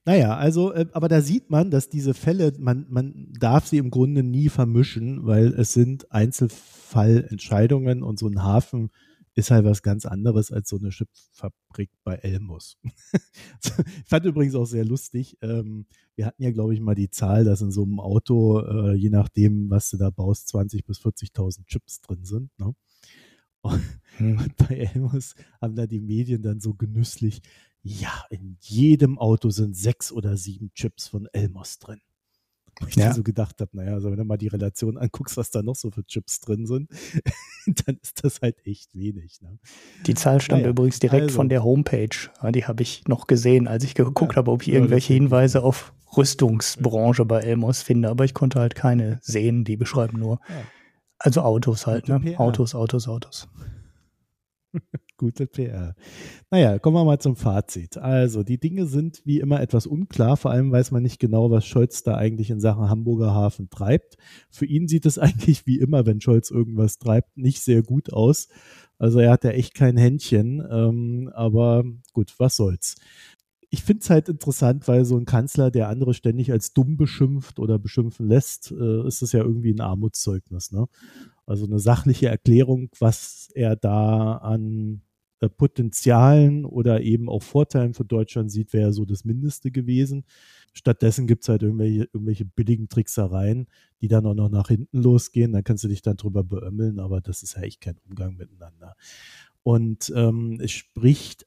naja, also, äh, aber da sieht man, dass diese Fälle, man, man darf sie im Grunde nie vermischen, weil es sind Einzelfallentscheidungen und so ein Hafen ist halt was ganz anderes als so eine Schiffsfabrik bei Elmus. ich fand übrigens auch sehr lustig. Ähm, wir hatten ja, glaube ich, mal die Zahl, dass in so einem Auto, äh, je nachdem, was du da baust, 20 bis 40.000 Chips drin sind. Ne? Und, hm. und bei Elmus haben da die Medien dann so genüsslich, ja, in jedem Auto sind sechs oder sieben Chips von Elmos drin. Wo ich ja. so gedacht habe, naja, also wenn du mal die Relation anguckst, was da noch so für Chips drin sind, dann ist das halt echt wenig. Ne? Die Zahl stammt naja, übrigens direkt also. von der Homepage. die habe ich noch gesehen, als ich geguckt ja, habe, ob ich irgendwelche Hinweise auf Rüstungsbranche bei Elmos finde, aber ich konnte halt keine sehen, die beschreiben nur. Ja. Also Autos halt, ne? Autos, Autos, Autos. Gute PR. Naja, kommen wir mal zum Fazit. Also, die Dinge sind wie immer etwas unklar. Vor allem weiß man nicht genau, was Scholz da eigentlich in Sachen Hamburger Hafen treibt. Für ihn sieht es eigentlich wie immer, wenn Scholz irgendwas treibt, nicht sehr gut aus. Also er hat ja echt kein Händchen, ähm, aber gut, was soll's. Ich finde es halt interessant, weil so ein Kanzler, der andere ständig als dumm beschimpft oder beschimpfen lässt, äh, ist das ja irgendwie ein Armutszeugnis. Ne? Also eine sachliche Erklärung, was er da an Potenzialen oder eben auch Vorteilen für Deutschland sieht, wäre so das Mindeste gewesen. Stattdessen gibt es halt irgendwelche, irgendwelche billigen Tricksereien, die dann auch noch nach hinten losgehen. Dann kannst du dich dann drüber beömmeln, aber das ist ja echt kein Umgang miteinander. Und ähm, es spricht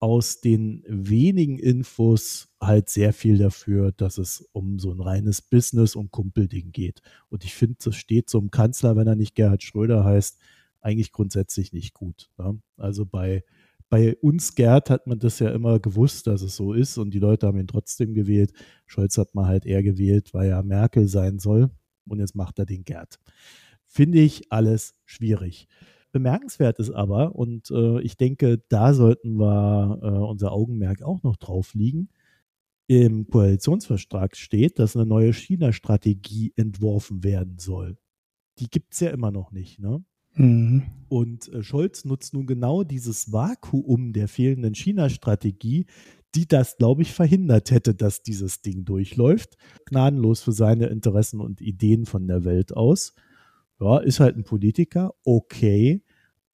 aus den wenigen Infos halt sehr viel dafür, dass es um so ein reines Business- und Kumpelding geht. Und ich finde, das steht so einem Kanzler, wenn er nicht Gerhard Schröder heißt, eigentlich grundsätzlich nicht gut. Ne? Also bei, bei uns Gerd hat man das ja immer gewusst, dass es so ist und die Leute haben ihn trotzdem gewählt. Scholz hat man halt eher gewählt, weil er Merkel sein soll und jetzt macht er den Gerd. Finde ich alles schwierig. Bemerkenswert ist aber, und äh, ich denke, da sollten wir äh, unser Augenmerk auch noch drauf liegen, im Koalitionsvertrag steht, dass eine neue China-Strategie entworfen werden soll. Die gibt es ja immer noch nicht. Ne? Mhm. Und äh, Scholz nutzt nun genau dieses Vakuum der fehlenden China-Strategie, die das, glaube ich, verhindert hätte, dass dieses Ding durchläuft. Gnadenlos für seine Interessen und Ideen von der Welt aus. Ja, ist halt ein Politiker, okay.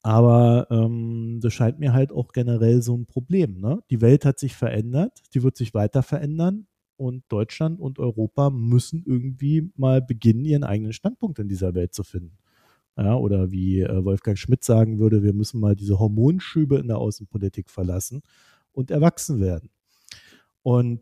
Aber ähm, das scheint mir halt auch generell so ein Problem. Ne? Die Welt hat sich verändert, die wird sich weiter verändern und Deutschland und Europa müssen irgendwie mal beginnen, ihren eigenen Standpunkt in dieser Welt zu finden. Ja, oder wie äh, Wolfgang Schmidt sagen würde, wir müssen mal diese Hormonschübe in der Außenpolitik verlassen und erwachsen werden. Und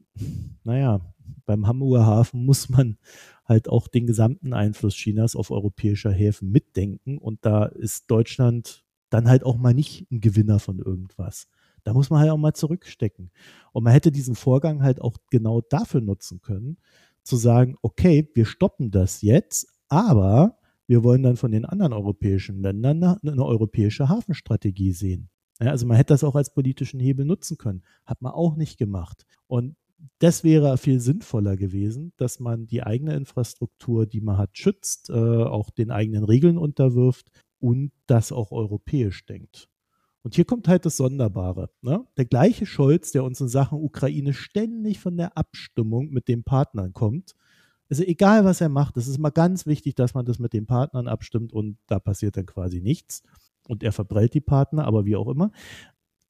naja, beim Hamburger Hafen muss man halt auch den gesamten Einfluss Chinas auf europäische Häfen mitdenken. Und da ist Deutschland dann halt auch mal nicht ein Gewinner von irgendwas. Da muss man halt auch mal zurückstecken. Und man hätte diesen Vorgang halt auch genau dafür nutzen können, zu sagen, okay, wir stoppen das jetzt, aber wir wollen dann von den anderen europäischen Ländern eine europäische Hafenstrategie sehen. Ja, also man hätte das auch als politischen Hebel nutzen können. Hat man auch nicht gemacht. Und das wäre viel sinnvoller gewesen, dass man die eigene Infrastruktur, die man hat, schützt, äh, auch den eigenen Regeln unterwirft und das auch europäisch denkt. Und hier kommt halt das Sonderbare. Ne? Der gleiche Scholz, der uns in Sachen Ukraine ständig von der Abstimmung mit den Partnern kommt, also egal, was er macht, es ist mal ganz wichtig, dass man das mit den Partnern abstimmt und da passiert dann quasi nichts. Und er verbrellt die Partner, aber wie auch immer.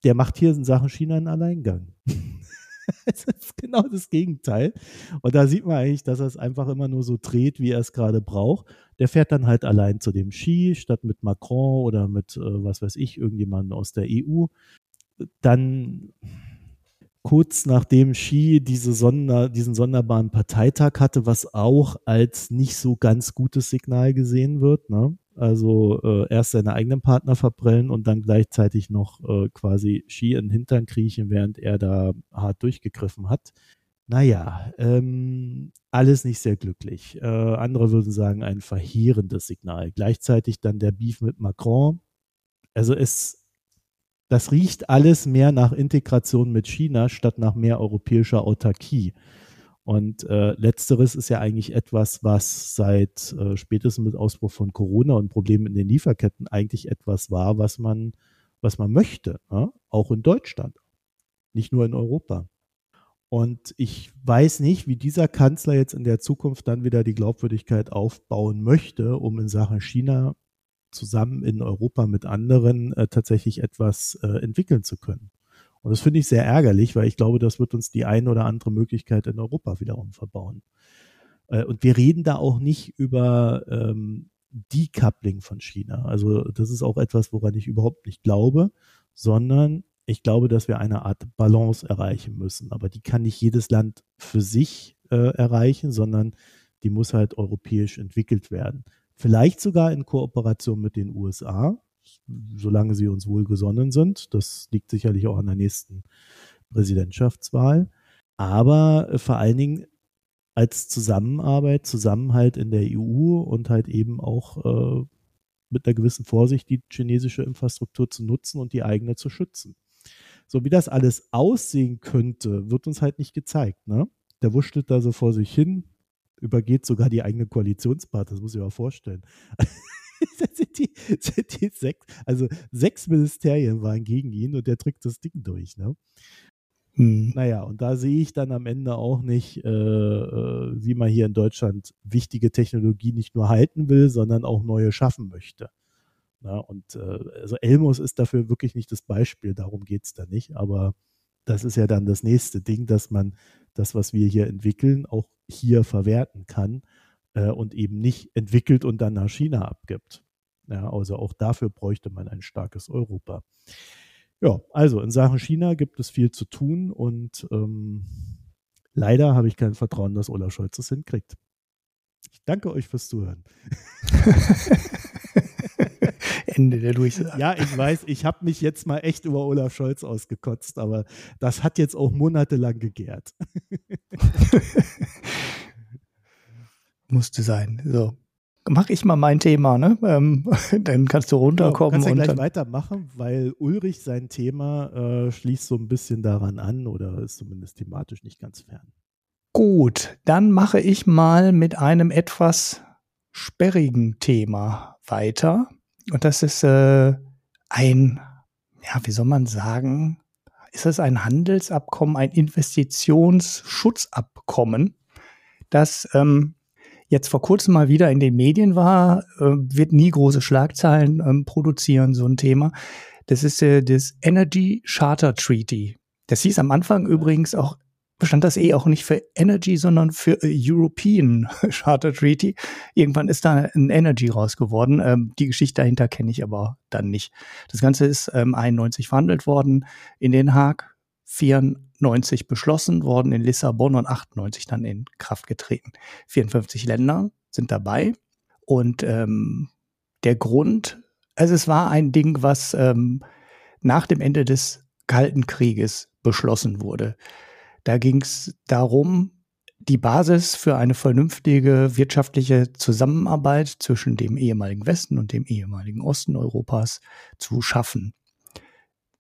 Der macht hier in Sachen China einen Alleingang. es ist genau das Gegenteil. Und da sieht man eigentlich, dass er es einfach immer nur so dreht, wie er es gerade braucht. Der fährt dann halt allein zu dem Ski, statt mit Macron oder mit, äh, was weiß ich, irgendjemandem aus der EU. Dann kurz nachdem Xi diese Sonder, diesen sonderbaren Parteitag hatte, was auch als nicht so ganz gutes Signal gesehen wird. Ne? Also äh, erst seine eigenen Partner verbrellen und dann gleichzeitig noch äh, quasi Xi in den Hintern kriechen, während er da hart durchgegriffen hat. Naja, ähm, alles nicht sehr glücklich. Äh, andere würden sagen, ein verheerendes Signal. Gleichzeitig dann der Beef mit Macron. Also es das riecht alles mehr nach Integration mit China statt nach mehr europäischer Autarkie. Und äh, letzteres ist ja eigentlich etwas, was seit äh, spätestens mit Ausbruch von Corona und Problemen in den Lieferketten eigentlich etwas war, was man, was man möchte, ja? auch in Deutschland, nicht nur in Europa. Und ich weiß nicht, wie dieser Kanzler jetzt in der Zukunft dann wieder die Glaubwürdigkeit aufbauen möchte, um in Sachen China zusammen in Europa mit anderen äh, tatsächlich etwas äh, entwickeln zu können. Und das finde ich sehr ärgerlich, weil ich glaube, das wird uns die eine oder andere Möglichkeit in Europa wiederum verbauen. Äh, und wir reden da auch nicht über ähm, Decoupling von China. Also das ist auch etwas, woran ich überhaupt nicht glaube, sondern ich glaube, dass wir eine Art Balance erreichen müssen. Aber die kann nicht jedes Land für sich äh, erreichen, sondern die muss halt europäisch entwickelt werden vielleicht sogar in Kooperation mit den USA, solange sie uns wohlgesonnen sind. Das liegt sicherlich auch an der nächsten Präsidentschaftswahl. Aber äh, vor allen Dingen als Zusammenarbeit, Zusammenhalt in der EU und halt eben auch äh, mit einer gewissen Vorsicht die chinesische Infrastruktur zu nutzen und die eigene zu schützen. So wie das alles aussehen könnte, wird uns halt nicht gezeigt. Ne? Der wurschtelt da so vor sich hin, übergeht sogar die eigene Koalitionspartner, das muss ich mir mal vorstellen. sind die, sind die sechs, also sechs Ministerien waren gegen ihn und der drückt das Ding durch. Ne? Hm. Naja, und da sehe ich dann am Ende auch nicht, äh, äh, wie man hier in Deutschland wichtige Technologie nicht nur halten will, sondern auch neue schaffen möchte. Na, und äh, also Elmos ist dafür wirklich nicht das Beispiel, darum geht es da nicht, aber das ist ja dann das nächste Ding, dass man das, was wir hier entwickeln, auch hier verwerten kann äh, und eben nicht entwickelt und dann nach China abgibt. Ja, also auch dafür bräuchte man ein starkes Europa. Ja, also in Sachen China gibt es viel zu tun und ähm, leider habe ich kein Vertrauen, dass Olaf Scholz es hinkriegt. Ich danke euch fürs Zuhören. Ende der Durchsage. Ja, ich weiß, ich habe mich jetzt mal echt über Olaf Scholz ausgekotzt, aber das hat jetzt auch monatelang gegärt. Musste sein. So. Mach ich mal mein Thema, ne? Ähm, dann kannst du runterkommen. Du kannst ja gleich weitermachen, weil Ulrich sein Thema äh, schließt so ein bisschen daran an oder ist zumindest thematisch nicht ganz fern. Gut, dann mache ich mal mit einem etwas sperrigen Thema weiter. Und das ist äh, ein, ja, wie soll man sagen, ist es ein Handelsabkommen, ein Investitionsschutzabkommen, das ähm, jetzt vor kurzem mal wieder in den Medien war, äh, wird nie große Schlagzeilen ähm, produzieren, so ein Thema. Das ist äh, das Energy Charter Treaty. Das hieß am Anfang übrigens auch bestand das eh auch nicht für Energy, sondern für European Charter Treaty. Irgendwann ist da ein Energy raus geworden. Ähm, die Geschichte dahinter kenne ich aber dann nicht. Das Ganze ist ähm, 91 verhandelt worden in Den Haag, 94 beschlossen worden in Lissabon und 98 dann in Kraft getreten. 54 Länder sind dabei und ähm, der Grund, also es war ein Ding, was ähm, nach dem Ende des Kalten Krieges beschlossen wurde. Da ging es darum, die Basis für eine vernünftige wirtschaftliche Zusammenarbeit zwischen dem ehemaligen Westen und dem ehemaligen Osten Europas zu schaffen.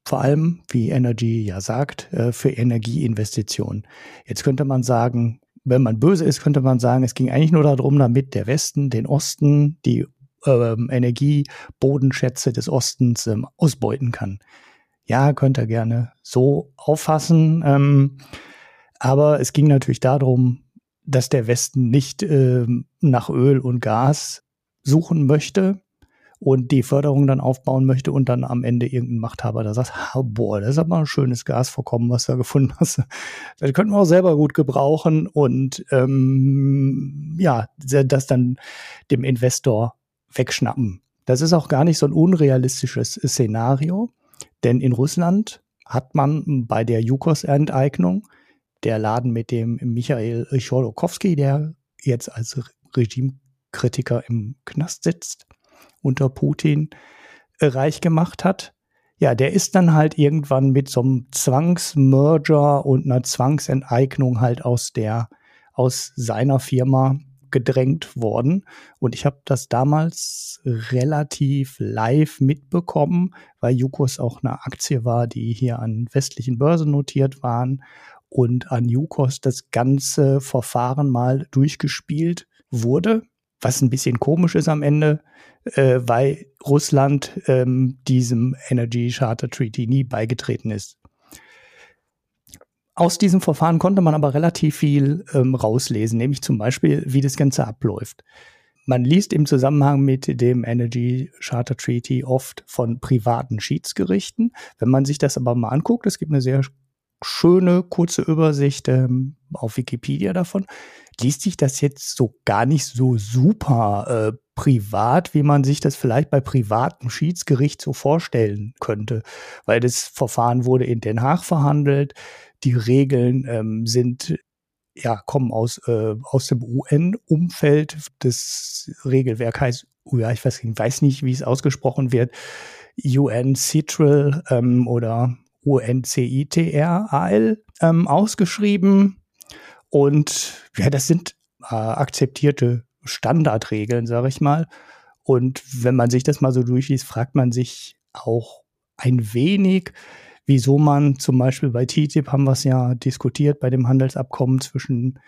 Vor allem, wie Energy ja sagt, äh, für Energieinvestitionen. Jetzt könnte man sagen, wenn man böse ist, könnte man sagen, es ging eigentlich nur darum, damit der Westen den Osten, die ähm, Energiebodenschätze des Ostens ähm, ausbeuten kann. Ja, könnte er gerne so auffassen. Ähm, aber es ging natürlich darum, dass der Westen nicht äh, nach Öl und Gas suchen möchte und die Förderung dann aufbauen möchte und dann am Ende irgendein Machthaber da sagt, boah, das ist aber ein schönes Gasvorkommen, was du da gefunden hast. Das könnten wir auch selber gut gebrauchen und ähm, ja, das dann dem Investor wegschnappen. Das ist auch gar nicht so ein unrealistisches Szenario, denn in Russland hat man bei der Yukos-Enteignung der Laden mit dem Michael Chodorkowski, der jetzt als Regimekritiker im Knast sitzt, unter Putin äh, reich gemacht hat. Ja, der ist dann halt irgendwann mit so einem Zwangsmerger und einer Zwangsenteignung halt aus der, aus seiner Firma gedrängt worden. Und ich habe das damals relativ live mitbekommen, weil Jukos auch eine Aktie war, die hier an westlichen Börsen notiert waren und an Yukos das ganze Verfahren mal durchgespielt wurde, was ein bisschen komisch ist am Ende, äh, weil Russland ähm, diesem Energy Charter Treaty nie beigetreten ist. Aus diesem Verfahren konnte man aber relativ viel ähm, rauslesen, nämlich zum Beispiel, wie das Ganze abläuft. Man liest im Zusammenhang mit dem Energy Charter Treaty oft von privaten Schiedsgerichten. Wenn man sich das aber mal anguckt, es gibt eine sehr schöne kurze Übersicht ähm, auf Wikipedia davon. Liest sich das jetzt so gar nicht so super äh, privat, wie man sich das vielleicht bei privatem Schiedsgericht so vorstellen könnte, weil das Verfahren wurde in Den Haag verhandelt. Die Regeln ähm, sind ja kommen aus äh, aus dem UN-Umfeld. Das Regelwerk heißt, ja, ich weiß, ich weiß nicht, wie es ausgesprochen wird. UN Citral ähm, oder U-N-C-I-T-R-A-L ähm, ausgeschrieben. Und ja, das sind äh, akzeptierte Standardregeln, sage ich mal. Und wenn man sich das mal so durchliest, fragt man sich auch ein wenig, wieso man zum Beispiel bei TTIP haben wir es ja diskutiert, bei dem Handelsabkommen zwischen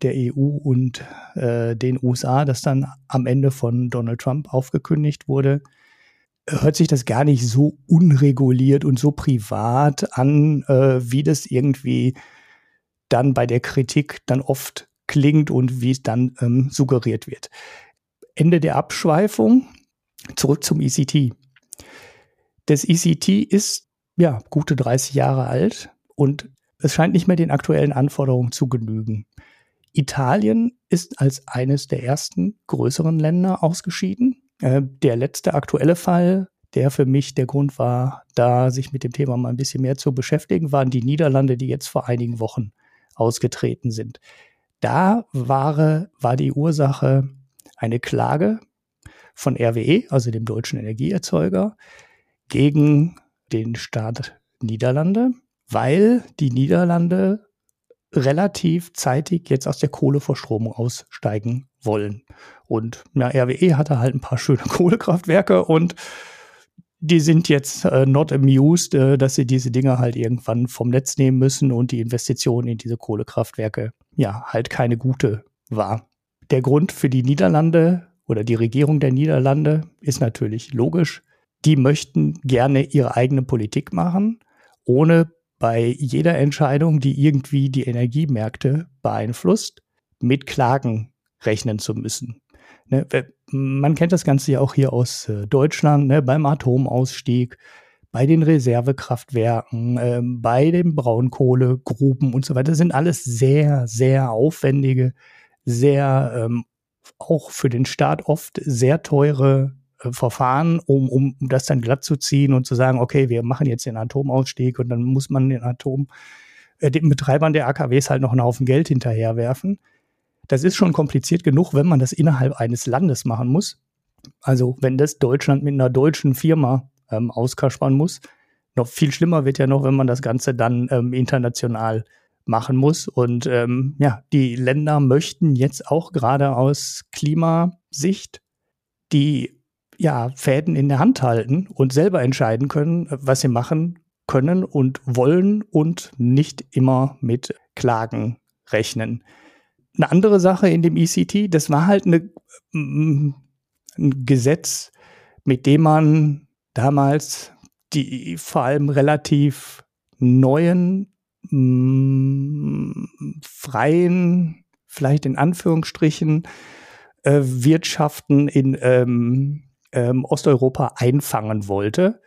der EU und äh, den USA, das dann am Ende von Donald Trump aufgekündigt wurde, hört sich das gar nicht so unreguliert und so privat an, äh, wie das irgendwie dann bei der Kritik dann oft klingt und wie es dann ähm, suggeriert wird. Ende der Abschweifung, zurück zum ECT. Das ECT ist ja gute 30 Jahre alt und es scheint nicht mehr den aktuellen Anforderungen zu genügen. Italien ist als eines der ersten größeren Länder ausgeschieden. Äh, der letzte aktuelle Fall, der für mich der Grund war, da sich mit dem Thema mal ein bisschen mehr zu beschäftigen, waren die Niederlande, die jetzt vor einigen Wochen ausgetreten sind. Da war, war die Ursache eine Klage von RWE, also dem deutschen Energieerzeuger, gegen den Staat Niederlande, weil die Niederlande relativ zeitig jetzt aus der Kohleverstromung aussteigen wollen. Und ja, RWE hatte halt ein paar schöne Kohlekraftwerke und die sind jetzt äh, not amused, äh, dass sie diese Dinge halt irgendwann vom Netz nehmen müssen und die Investition in diese Kohlekraftwerke ja halt keine gute war. Der Grund für die Niederlande oder die Regierung der Niederlande ist natürlich logisch. Die möchten gerne ihre eigene Politik machen, ohne bei jeder Entscheidung, die irgendwie die Energiemärkte beeinflusst, mit Klagen rechnen zu müssen. Ne, man kennt das Ganze ja auch hier aus äh, Deutschland, ne, beim Atomausstieg, bei den Reservekraftwerken, äh, bei den Braunkohlegruben und so weiter. Das sind alles sehr, sehr aufwendige, sehr ähm, auch für den Staat oft sehr teure Verfahren, um, um das dann glatt zu ziehen und zu sagen, okay, wir machen jetzt den Atomausstieg und dann muss man den Atom, äh, den Betreibern der AKWs halt noch einen Haufen Geld hinterherwerfen. Das ist schon kompliziert genug, wenn man das innerhalb eines Landes machen muss. Also wenn das Deutschland mit einer deutschen Firma ähm, auskaspern muss. Noch viel schlimmer wird ja noch, wenn man das Ganze dann ähm, international machen muss. Und ähm, ja, die Länder möchten jetzt auch gerade aus Klimasicht die ja, Fäden in der Hand halten und selber entscheiden können, was sie machen können und wollen und nicht immer mit Klagen rechnen. Eine andere Sache in dem ECT, das war halt eine, mm, ein Gesetz, mit dem man damals die vor allem relativ neuen, mm, freien, vielleicht in Anführungsstrichen, äh, Wirtschaften in ähm, ähm, Osteuropa einfangen wollte.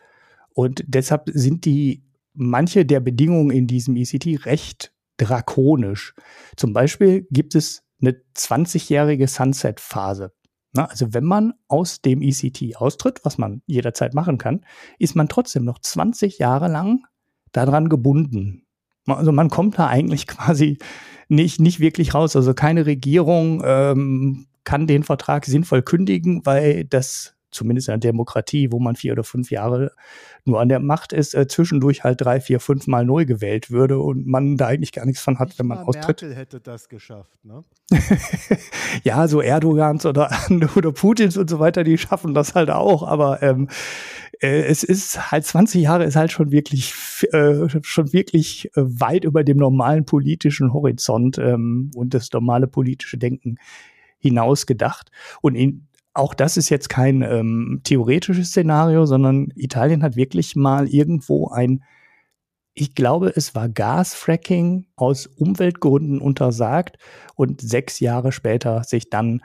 Und deshalb sind die manche der Bedingungen in diesem ECT recht drakonisch. Zum Beispiel gibt es eine 20-jährige Sunset-Phase. Also wenn man aus dem ECT austritt, was man jederzeit machen kann, ist man trotzdem noch 20 Jahre lang daran gebunden. Also man kommt da eigentlich quasi nicht, nicht wirklich raus. Also keine Regierung ähm, kann den Vertrag sinnvoll kündigen, weil das zumindest in einer Demokratie, wo man vier oder fünf Jahre nur an der Macht ist, äh, zwischendurch halt drei, vier, fünf Mal neu gewählt würde und man da eigentlich gar nichts von hat, wenn man austritt. Merkel hätte das geschafft, ne? ja, so Erdogans oder, oder Putins und so weiter, die schaffen das halt auch, aber ähm, äh, es ist halt 20 Jahre ist halt schon wirklich äh, schon wirklich äh, weit über dem normalen politischen Horizont ähm, und das normale politische Denken hinaus gedacht. Und in, auch das ist jetzt kein ähm, theoretisches Szenario, sondern Italien hat wirklich mal irgendwo ein, ich glaube, es war Gasfracking aus Umweltgründen untersagt und sechs Jahre später sich dann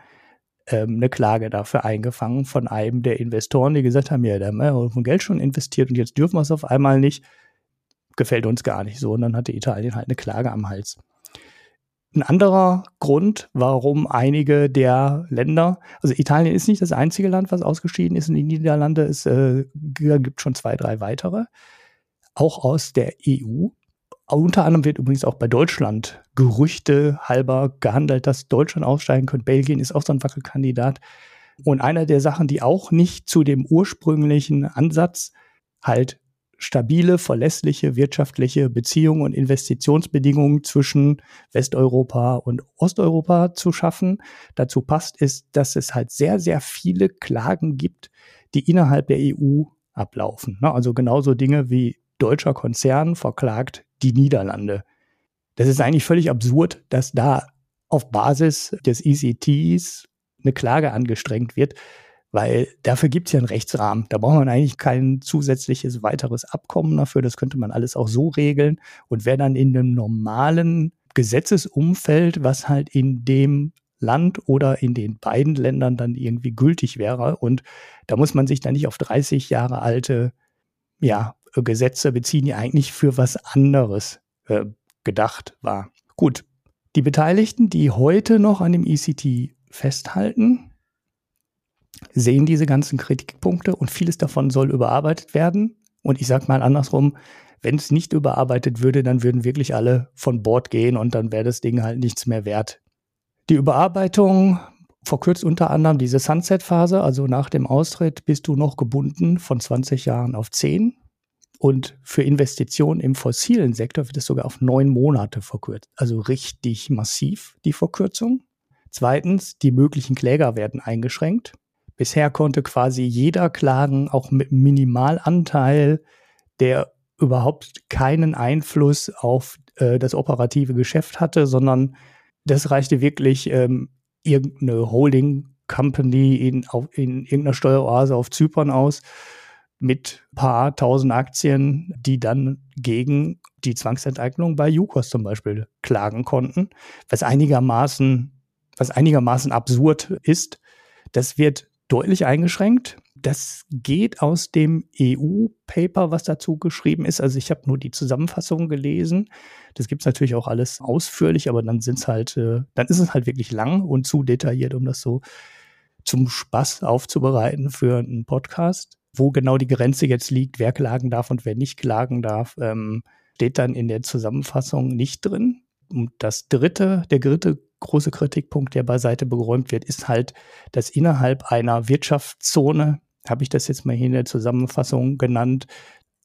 ähm, eine Klage dafür eingefangen von einem der Investoren, die gesagt haben, ja, da haben wir von Geld schon investiert und jetzt dürfen wir es auf einmal nicht. Gefällt uns gar nicht so. Und dann hatte Italien halt eine Klage am Hals. Ein anderer Grund, warum einige der Länder, also Italien ist nicht das einzige Land, was ausgeschieden ist in die Niederlande, es äh, gibt schon zwei, drei weitere, auch aus der EU. Unter anderem wird übrigens auch bei Deutschland Gerüchte halber gehandelt, dass Deutschland aussteigen könnte. Belgien ist auch so ein Wackelkandidat. Und einer der Sachen, die auch nicht zu dem ursprünglichen Ansatz halt stabile, verlässliche wirtschaftliche Beziehungen und Investitionsbedingungen zwischen Westeuropa und Osteuropa zu schaffen. Dazu passt ist, dass es halt sehr, sehr viele Klagen gibt, die innerhalb der EU ablaufen. Ne? Also genauso Dinge wie deutscher Konzern verklagt die Niederlande. Das ist eigentlich völlig absurd, dass da auf Basis des ECTs eine Klage angestrengt wird, weil dafür gibt es ja einen Rechtsrahmen. Da braucht man eigentlich kein zusätzliches weiteres Abkommen dafür. Das könnte man alles auch so regeln. Und wer dann in einem normalen Gesetzesumfeld, was halt in dem Land oder in den beiden Ländern dann irgendwie gültig wäre. Und da muss man sich dann nicht auf 30 Jahre alte ja, Gesetze beziehen, die eigentlich für was anderes äh, gedacht war. Gut, die Beteiligten, die heute noch an dem ECT festhalten, sehen diese ganzen Kritikpunkte und vieles davon soll überarbeitet werden. Und ich sage mal andersrum, wenn es nicht überarbeitet würde, dann würden wirklich alle von Bord gehen und dann wäre das Ding halt nichts mehr wert. Die Überarbeitung verkürzt unter anderem diese Sunset-Phase, also nach dem Austritt bist du noch gebunden von 20 Jahren auf 10. Und für Investitionen im fossilen Sektor wird es sogar auf neun Monate verkürzt. Also richtig massiv die Verkürzung. Zweitens, die möglichen Kläger werden eingeschränkt. Bisher konnte quasi jeder klagen, auch mit Minimalanteil, der überhaupt keinen Einfluss auf äh, das operative Geschäft hatte, sondern das reichte wirklich ähm, irgendeine Holding Company in, auf, in irgendeiner Steueroase auf Zypern aus mit paar tausend Aktien, die dann gegen die Zwangsenteignung bei Jukos zum Beispiel klagen konnten, was einigermaßen, was einigermaßen absurd ist. Das wird deutlich eingeschränkt. Das geht aus dem EU-Paper, was dazu geschrieben ist. Also ich habe nur die Zusammenfassung gelesen. Das gibt es natürlich auch alles ausführlich, aber dann sind halt, äh, dann ist es halt wirklich lang und zu detailliert, um das so zum Spaß aufzubereiten für einen Podcast. Wo genau die Grenze jetzt liegt, wer klagen darf und wer nicht klagen darf, ähm, steht dann in der Zusammenfassung nicht drin. Und das dritte, der dritte große Kritikpunkt, der beiseite beräumt wird, ist halt, dass innerhalb einer Wirtschaftszone, habe ich das jetzt mal hier in der Zusammenfassung genannt,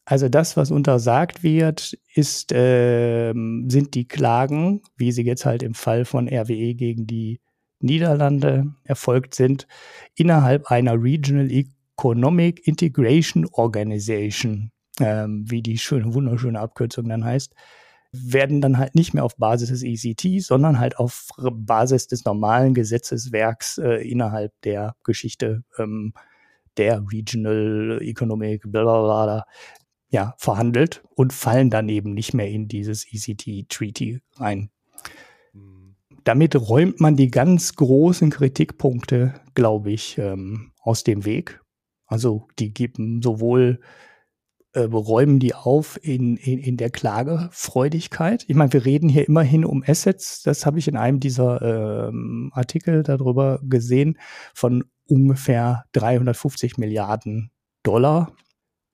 also das, was untersagt wird, ist, äh, sind die Klagen, wie sie jetzt halt im Fall von RWE gegen die Niederlande erfolgt sind, innerhalb einer Regional Economic Integration Organization, ähm, wie die schöne, wunderschöne Abkürzung dann heißt werden dann halt nicht mehr auf Basis des ECT, sondern halt auf Basis des normalen Gesetzeswerks äh, innerhalb der Geschichte ähm, der Regional Economic bla ja, verhandelt und fallen dann eben nicht mehr in dieses ECT Treaty rein. Mhm. Damit räumt man die ganz großen Kritikpunkte, glaube ich, ähm, aus dem Weg. Also die geben sowohl äh, räumen die auf in, in, in der Klagefreudigkeit. Ich meine, wir reden hier immerhin um Assets. Das habe ich in einem dieser ähm, Artikel darüber gesehen von ungefähr 350 Milliarden Dollar.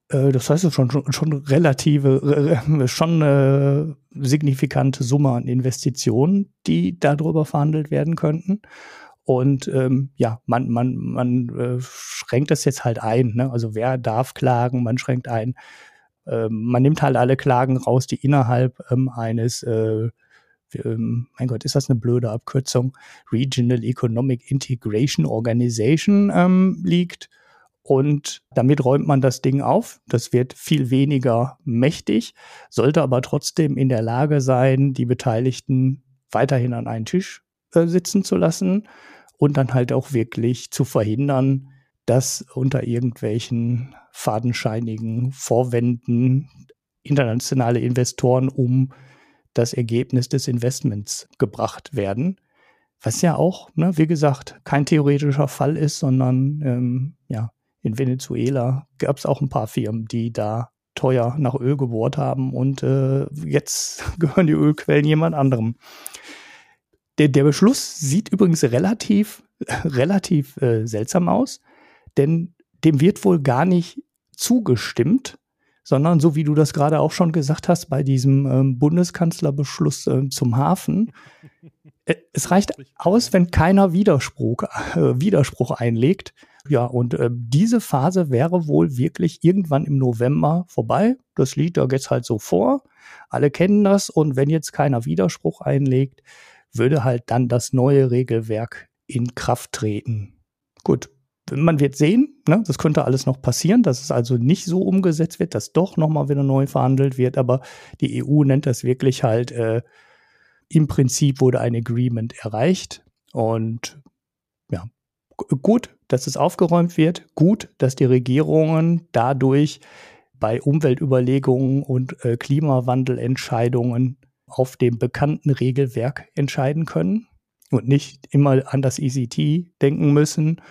Äh, das heißt schon, schon, schon relative, schon eine signifikante Summe an Investitionen, die darüber verhandelt werden könnten. Und ähm, ja, man, man, man äh, schränkt das jetzt halt ein. Ne? Also wer darf klagen? Man schränkt ein. Äh, man nimmt halt alle Klagen raus, die innerhalb ähm, eines, äh, ähm, mein Gott, ist das eine blöde Abkürzung, Regional Economic Integration Organization ähm, liegt. Und damit räumt man das Ding auf. Das wird viel weniger mächtig, sollte aber trotzdem in der Lage sein, die Beteiligten weiterhin an einen Tisch äh, sitzen zu lassen und dann halt auch wirklich zu verhindern, dass unter irgendwelchen fadenscheinigen Vorwänden internationale Investoren um das Ergebnis des Investments gebracht werden. Was ja auch, ne, wie gesagt, kein theoretischer Fall ist, sondern ähm, ja, in Venezuela gab es auch ein paar Firmen, die da teuer nach Öl gebohrt haben und äh, jetzt gehören die Ölquellen jemand anderem. Der, der Beschluss sieht übrigens relativ, relativ äh, seltsam aus, denn dem wird wohl gar nicht zugestimmt, sondern so wie du das gerade auch schon gesagt hast bei diesem ähm, Bundeskanzlerbeschluss äh, zum Hafen, äh, es reicht aus, wenn keiner Widerspruch, äh, Widerspruch einlegt. Ja, und äh, diese Phase wäre wohl wirklich irgendwann im November vorbei. Das liegt da jetzt halt so vor. Alle kennen das und wenn jetzt keiner Widerspruch einlegt, würde halt dann das neue Regelwerk in Kraft treten. Gut, man wird sehen, ne? das könnte alles noch passieren, dass es also nicht so umgesetzt wird, dass doch nochmal wieder neu verhandelt wird, aber die EU nennt das wirklich halt äh, im Prinzip wurde ein Agreement erreicht und ja, gut, dass es aufgeräumt wird, gut, dass die Regierungen dadurch bei Umweltüberlegungen und äh, Klimawandelentscheidungen auf dem bekannten Regelwerk entscheiden können und nicht immer an das ECT denken müssen.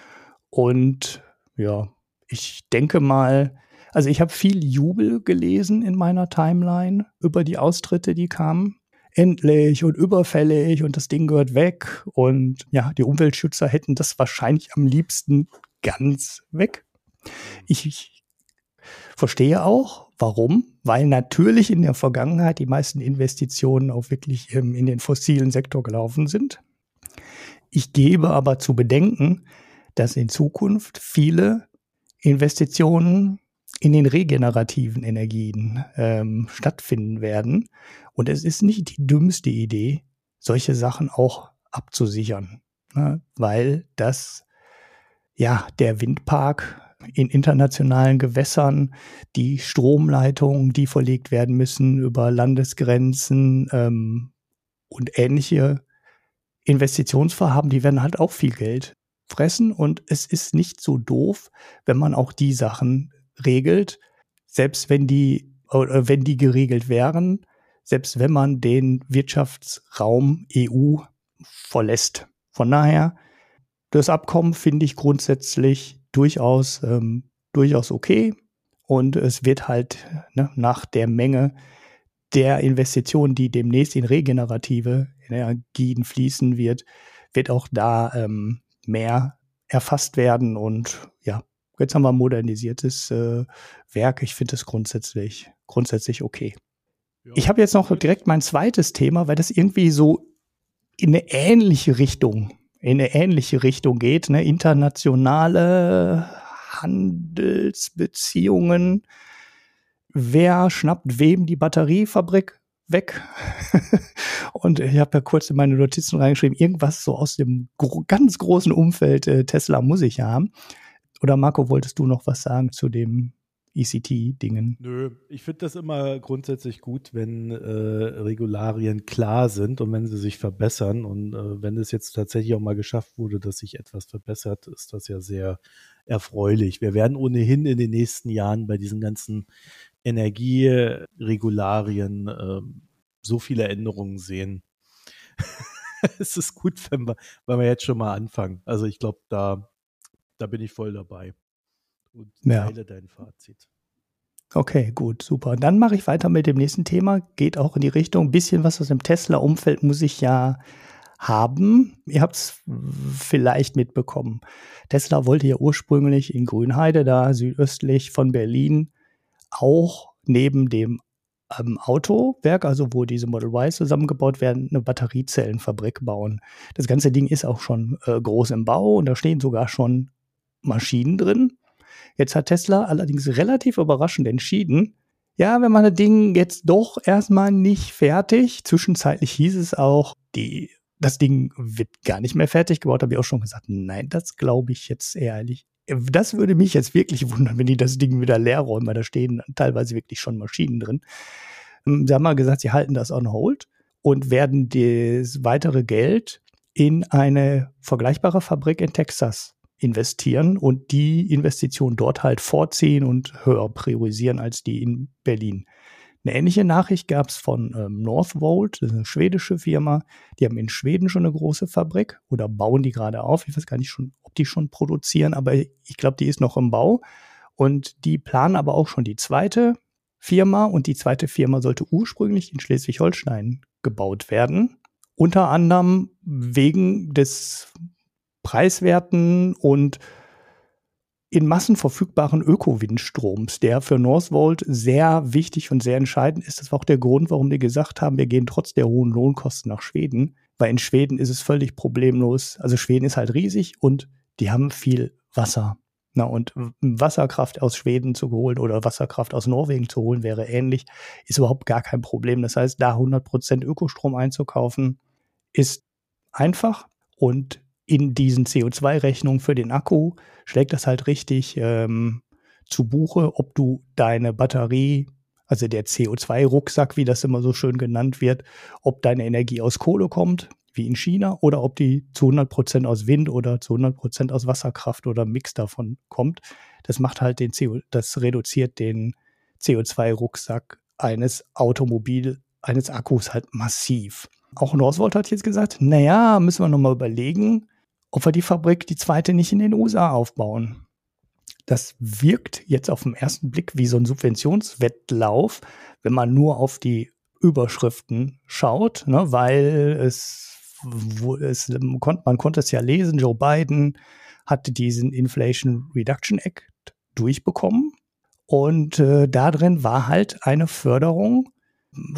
Und ja, ich denke mal, also ich habe viel Jubel gelesen in meiner Timeline über die Austritte, die kamen. Endlich und überfällig und das Ding gehört weg. Und ja, die Umweltschützer hätten das wahrscheinlich am liebsten ganz weg. Ich, ich verstehe auch, warum. Weil natürlich in der Vergangenheit die meisten Investitionen auch wirklich ähm, in den fossilen Sektor gelaufen sind. Ich gebe aber zu bedenken, dass in Zukunft viele Investitionen in den regenerativen Energien ähm, stattfinden werden. Und es ist nicht die dümmste Idee, solche Sachen auch abzusichern, ne? weil das ja der Windpark in internationalen Gewässern, die Stromleitungen, die verlegt werden müssen über Landesgrenzen ähm, und ähnliche Investitionsvorhaben, die werden halt auch viel Geld fressen und es ist nicht so doof, wenn man auch die Sachen regelt, selbst wenn die oder wenn die geregelt wären, selbst wenn man den Wirtschaftsraum EU verlässt. Von daher, das Abkommen finde ich grundsätzlich durchaus, ähm, durchaus okay. Und es wird halt ne, nach der Menge der Investitionen, die demnächst in regenerative Energien fließen wird, wird auch da ähm, mehr erfasst werden. Und ja, jetzt haben wir ein modernisiertes äh, Werk. Ich finde es grundsätzlich, grundsätzlich okay. Ja. Ich habe jetzt noch direkt mein zweites Thema, weil das irgendwie so in eine ähnliche Richtung, in eine ähnliche Richtung geht. Ne? Internationale Handelsbeziehungen. Wer schnappt wem die Batteriefabrik weg? Und ich habe ja kurz in meine Notizen reingeschrieben, irgendwas so aus dem gro ganz großen Umfeld äh, Tesla muss ich haben. Oder Marco, wolltest du noch was sagen zu dem ECT-Dingen? Nö, ich finde das immer grundsätzlich gut, wenn äh, Regularien klar sind und wenn sie sich verbessern. Und äh, wenn es jetzt tatsächlich auch mal geschafft wurde, dass sich etwas verbessert, ist das ja sehr erfreulich. Wir werden ohnehin in den nächsten Jahren bei diesen ganzen Energieregularien äh, so viele Änderungen sehen. es ist gut, wenn wir, wenn wir jetzt schon mal anfangen. Also ich glaube, da, da bin ich voll dabei und teile ja. dein Fazit. Okay, gut, super. Dann mache ich weiter mit dem nächsten Thema. Geht auch in die Richtung, ein bisschen was aus dem Tesla-Umfeld muss ich ja haben. Ihr habt es vielleicht mitbekommen. Tesla wollte ja ursprünglich in Grünheide, da südöstlich von Berlin, auch neben dem ähm, Autowerk, also wo diese Model Y zusammengebaut werden, eine Batteriezellenfabrik bauen. Das ganze Ding ist auch schon äh, groß im Bau und da stehen sogar schon Maschinen drin. Jetzt hat Tesla allerdings relativ überraschend entschieden, ja, wenn man das Ding jetzt doch erstmal nicht fertig, zwischenzeitlich hieß es auch, die, das Ding wird gar nicht mehr fertig gebaut, habe ich auch schon gesagt, nein, das glaube ich jetzt ehrlich. Das würde mich jetzt wirklich wundern, wenn die das Ding wieder leer räumen, weil da stehen teilweise wirklich schon Maschinen drin. Ähm, sie haben mal gesagt, sie halten das on hold und werden das weitere Geld in eine vergleichbare Fabrik in Texas investieren und die Investition dort halt vorziehen und höher priorisieren als die in Berlin. Eine ähnliche Nachricht gab es von ähm, Northvolt, das ist eine schwedische Firma. Die haben in Schweden schon eine große Fabrik oder bauen die gerade auf. Ich weiß gar nicht schon, ob die schon produzieren, aber ich glaube, die ist noch im Bau. Und die planen aber auch schon die zweite Firma und die zweite Firma sollte ursprünglich in Schleswig-Holstein gebaut werden. Unter anderem wegen des preiswerten und in Massen verfügbaren Öko-Windstroms, der für Northvolt sehr wichtig und sehr entscheidend ist. Das war auch der Grund, warum die gesagt haben, wir gehen trotz der hohen Lohnkosten nach Schweden, weil in Schweden ist es völlig problemlos. Also Schweden ist halt riesig und die haben viel Wasser. Na, und Wasserkraft aus Schweden zu holen oder Wasserkraft aus Norwegen zu holen wäre ähnlich, ist überhaupt gar kein Problem. Das heißt, da 100% Ökostrom einzukaufen, ist einfach und in diesen CO2-Rechnungen für den Akku schlägt das halt richtig ähm, zu Buche, ob du deine Batterie, also der CO2-Rucksack, wie das immer so schön genannt wird, ob deine Energie aus Kohle kommt, wie in China, oder ob die zu 100 Prozent aus Wind oder zu 100 Prozent aus Wasserkraft oder Mix davon kommt. Das macht halt den CO, das reduziert den CO2-Rucksack eines Automobil, eines Akkus halt massiv. Auch Northvolt hat jetzt gesagt, naja, müssen wir nochmal überlegen, ob wir die Fabrik, die zweite, nicht in den USA aufbauen. Das wirkt jetzt auf den ersten Blick wie so ein Subventionswettlauf, wenn man nur auf die Überschriften schaut, ne, weil es, es man konnte es ja lesen, Joe Biden hatte diesen Inflation Reduction Act durchbekommen und äh, da drin war halt eine Förderung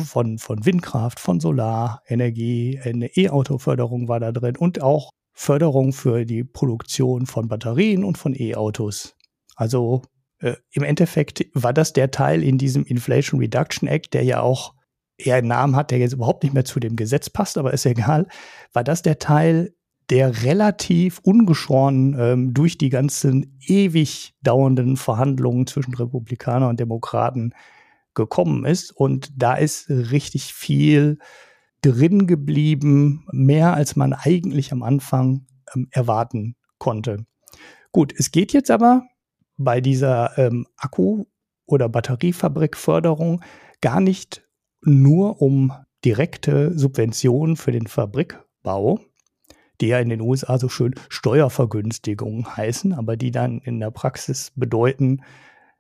von, von Windkraft, von Solarenergie, eine E-Auto-Förderung war da drin und auch Förderung für die Produktion von Batterien und von E-Autos. Also äh, im Endeffekt war das der Teil in diesem Inflation Reduction Act, der ja auch eher einen Namen hat, der jetzt überhaupt nicht mehr zu dem Gesetz passt, aber ist egal, war das der Teil, der relativ ungeschoren ähm, durch die ganzen ewig dauernden Verhandlungen zwischen Republikanern und Demokraten gekommen ist. Und da ist richtig viel drin geblieben, mehr als man eigentlich am Anfang ähm, erwarten konnte. Gut, es geht jetzt aber bei dieser ähm, Akku- oder Batteriefabrikförderung gar nicht nur um direkte Subventionen für den Fabrikbau, die ja in den USA so schön Steuervergünstigungen heißen, aber die dann in der Praxis bedeuten,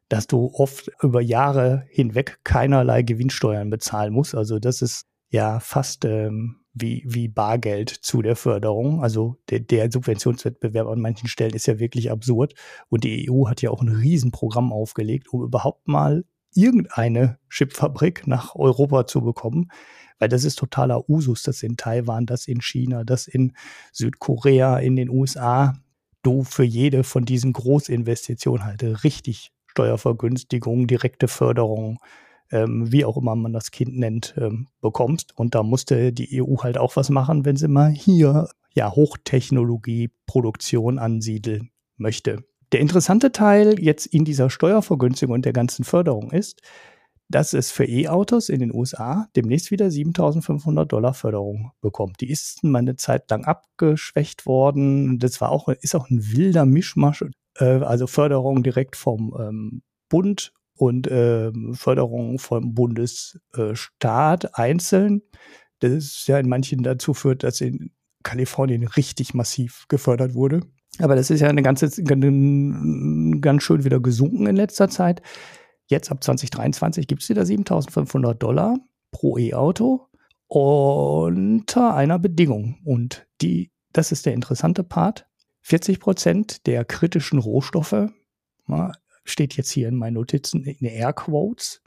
dass du oft über Jahre hinweg keinerlei Gewinnsteuern bezahlen musst. Also das ist ja fast ähm, wie, wie Bargeld zu der Förderung. Also der, der Subventionswettbewerb an manchen Stellen ist ja wirklich absurd. Und die EU hat ja auch ein Riesenprogramm aufgelegt, um überhaupt mal irgendeine Chipfabrik nach Europa zu bekommen. Weil das ist totaler Usus, das in Taiwan, das in China, das in Südkorea, in den USA. Du für jede von diesen Großinvestitionen halt richtig Steuervergünstigung, direkte Förderung, ähm, wie auch immer man das Kind nennt, ähm, bekommst. Und da musste die EU halt auch was machen, wenn sie mal hier ja Hochtechnologie-Produktion ansiedeln möchte. Der interessante Teil jetzt in dieser Steuervergünstigung und der ganzen Förderung ist, dass es für E-Autos in den USA demnächst wieder 7.500 Dollar Förderung bekommt. Die ist mal eine Zeit lang abgeschwächt worden. Das war auch, ist auch ein wilder Mischmasch. Äh, also Förderung direkt vom ähm, Bund und äh, Förderung vom Bundesstaat einzeln. Das ist ja in manchen dazu führt, dass in Kalifornien richtig massiv gefördert wurde. Aber das ist ja eine ganze, ganz schön wieder gesunken in letzter Zeit. Jetzt ab 2023 gibt es wieder 7500 Dollar pro E-Auto unter einer Bedingung. Und die, das ist der interessante Part. 40 Prozent der kritischen Rohstoffe steht jetzt hier in meinen Notizen in Airquotes,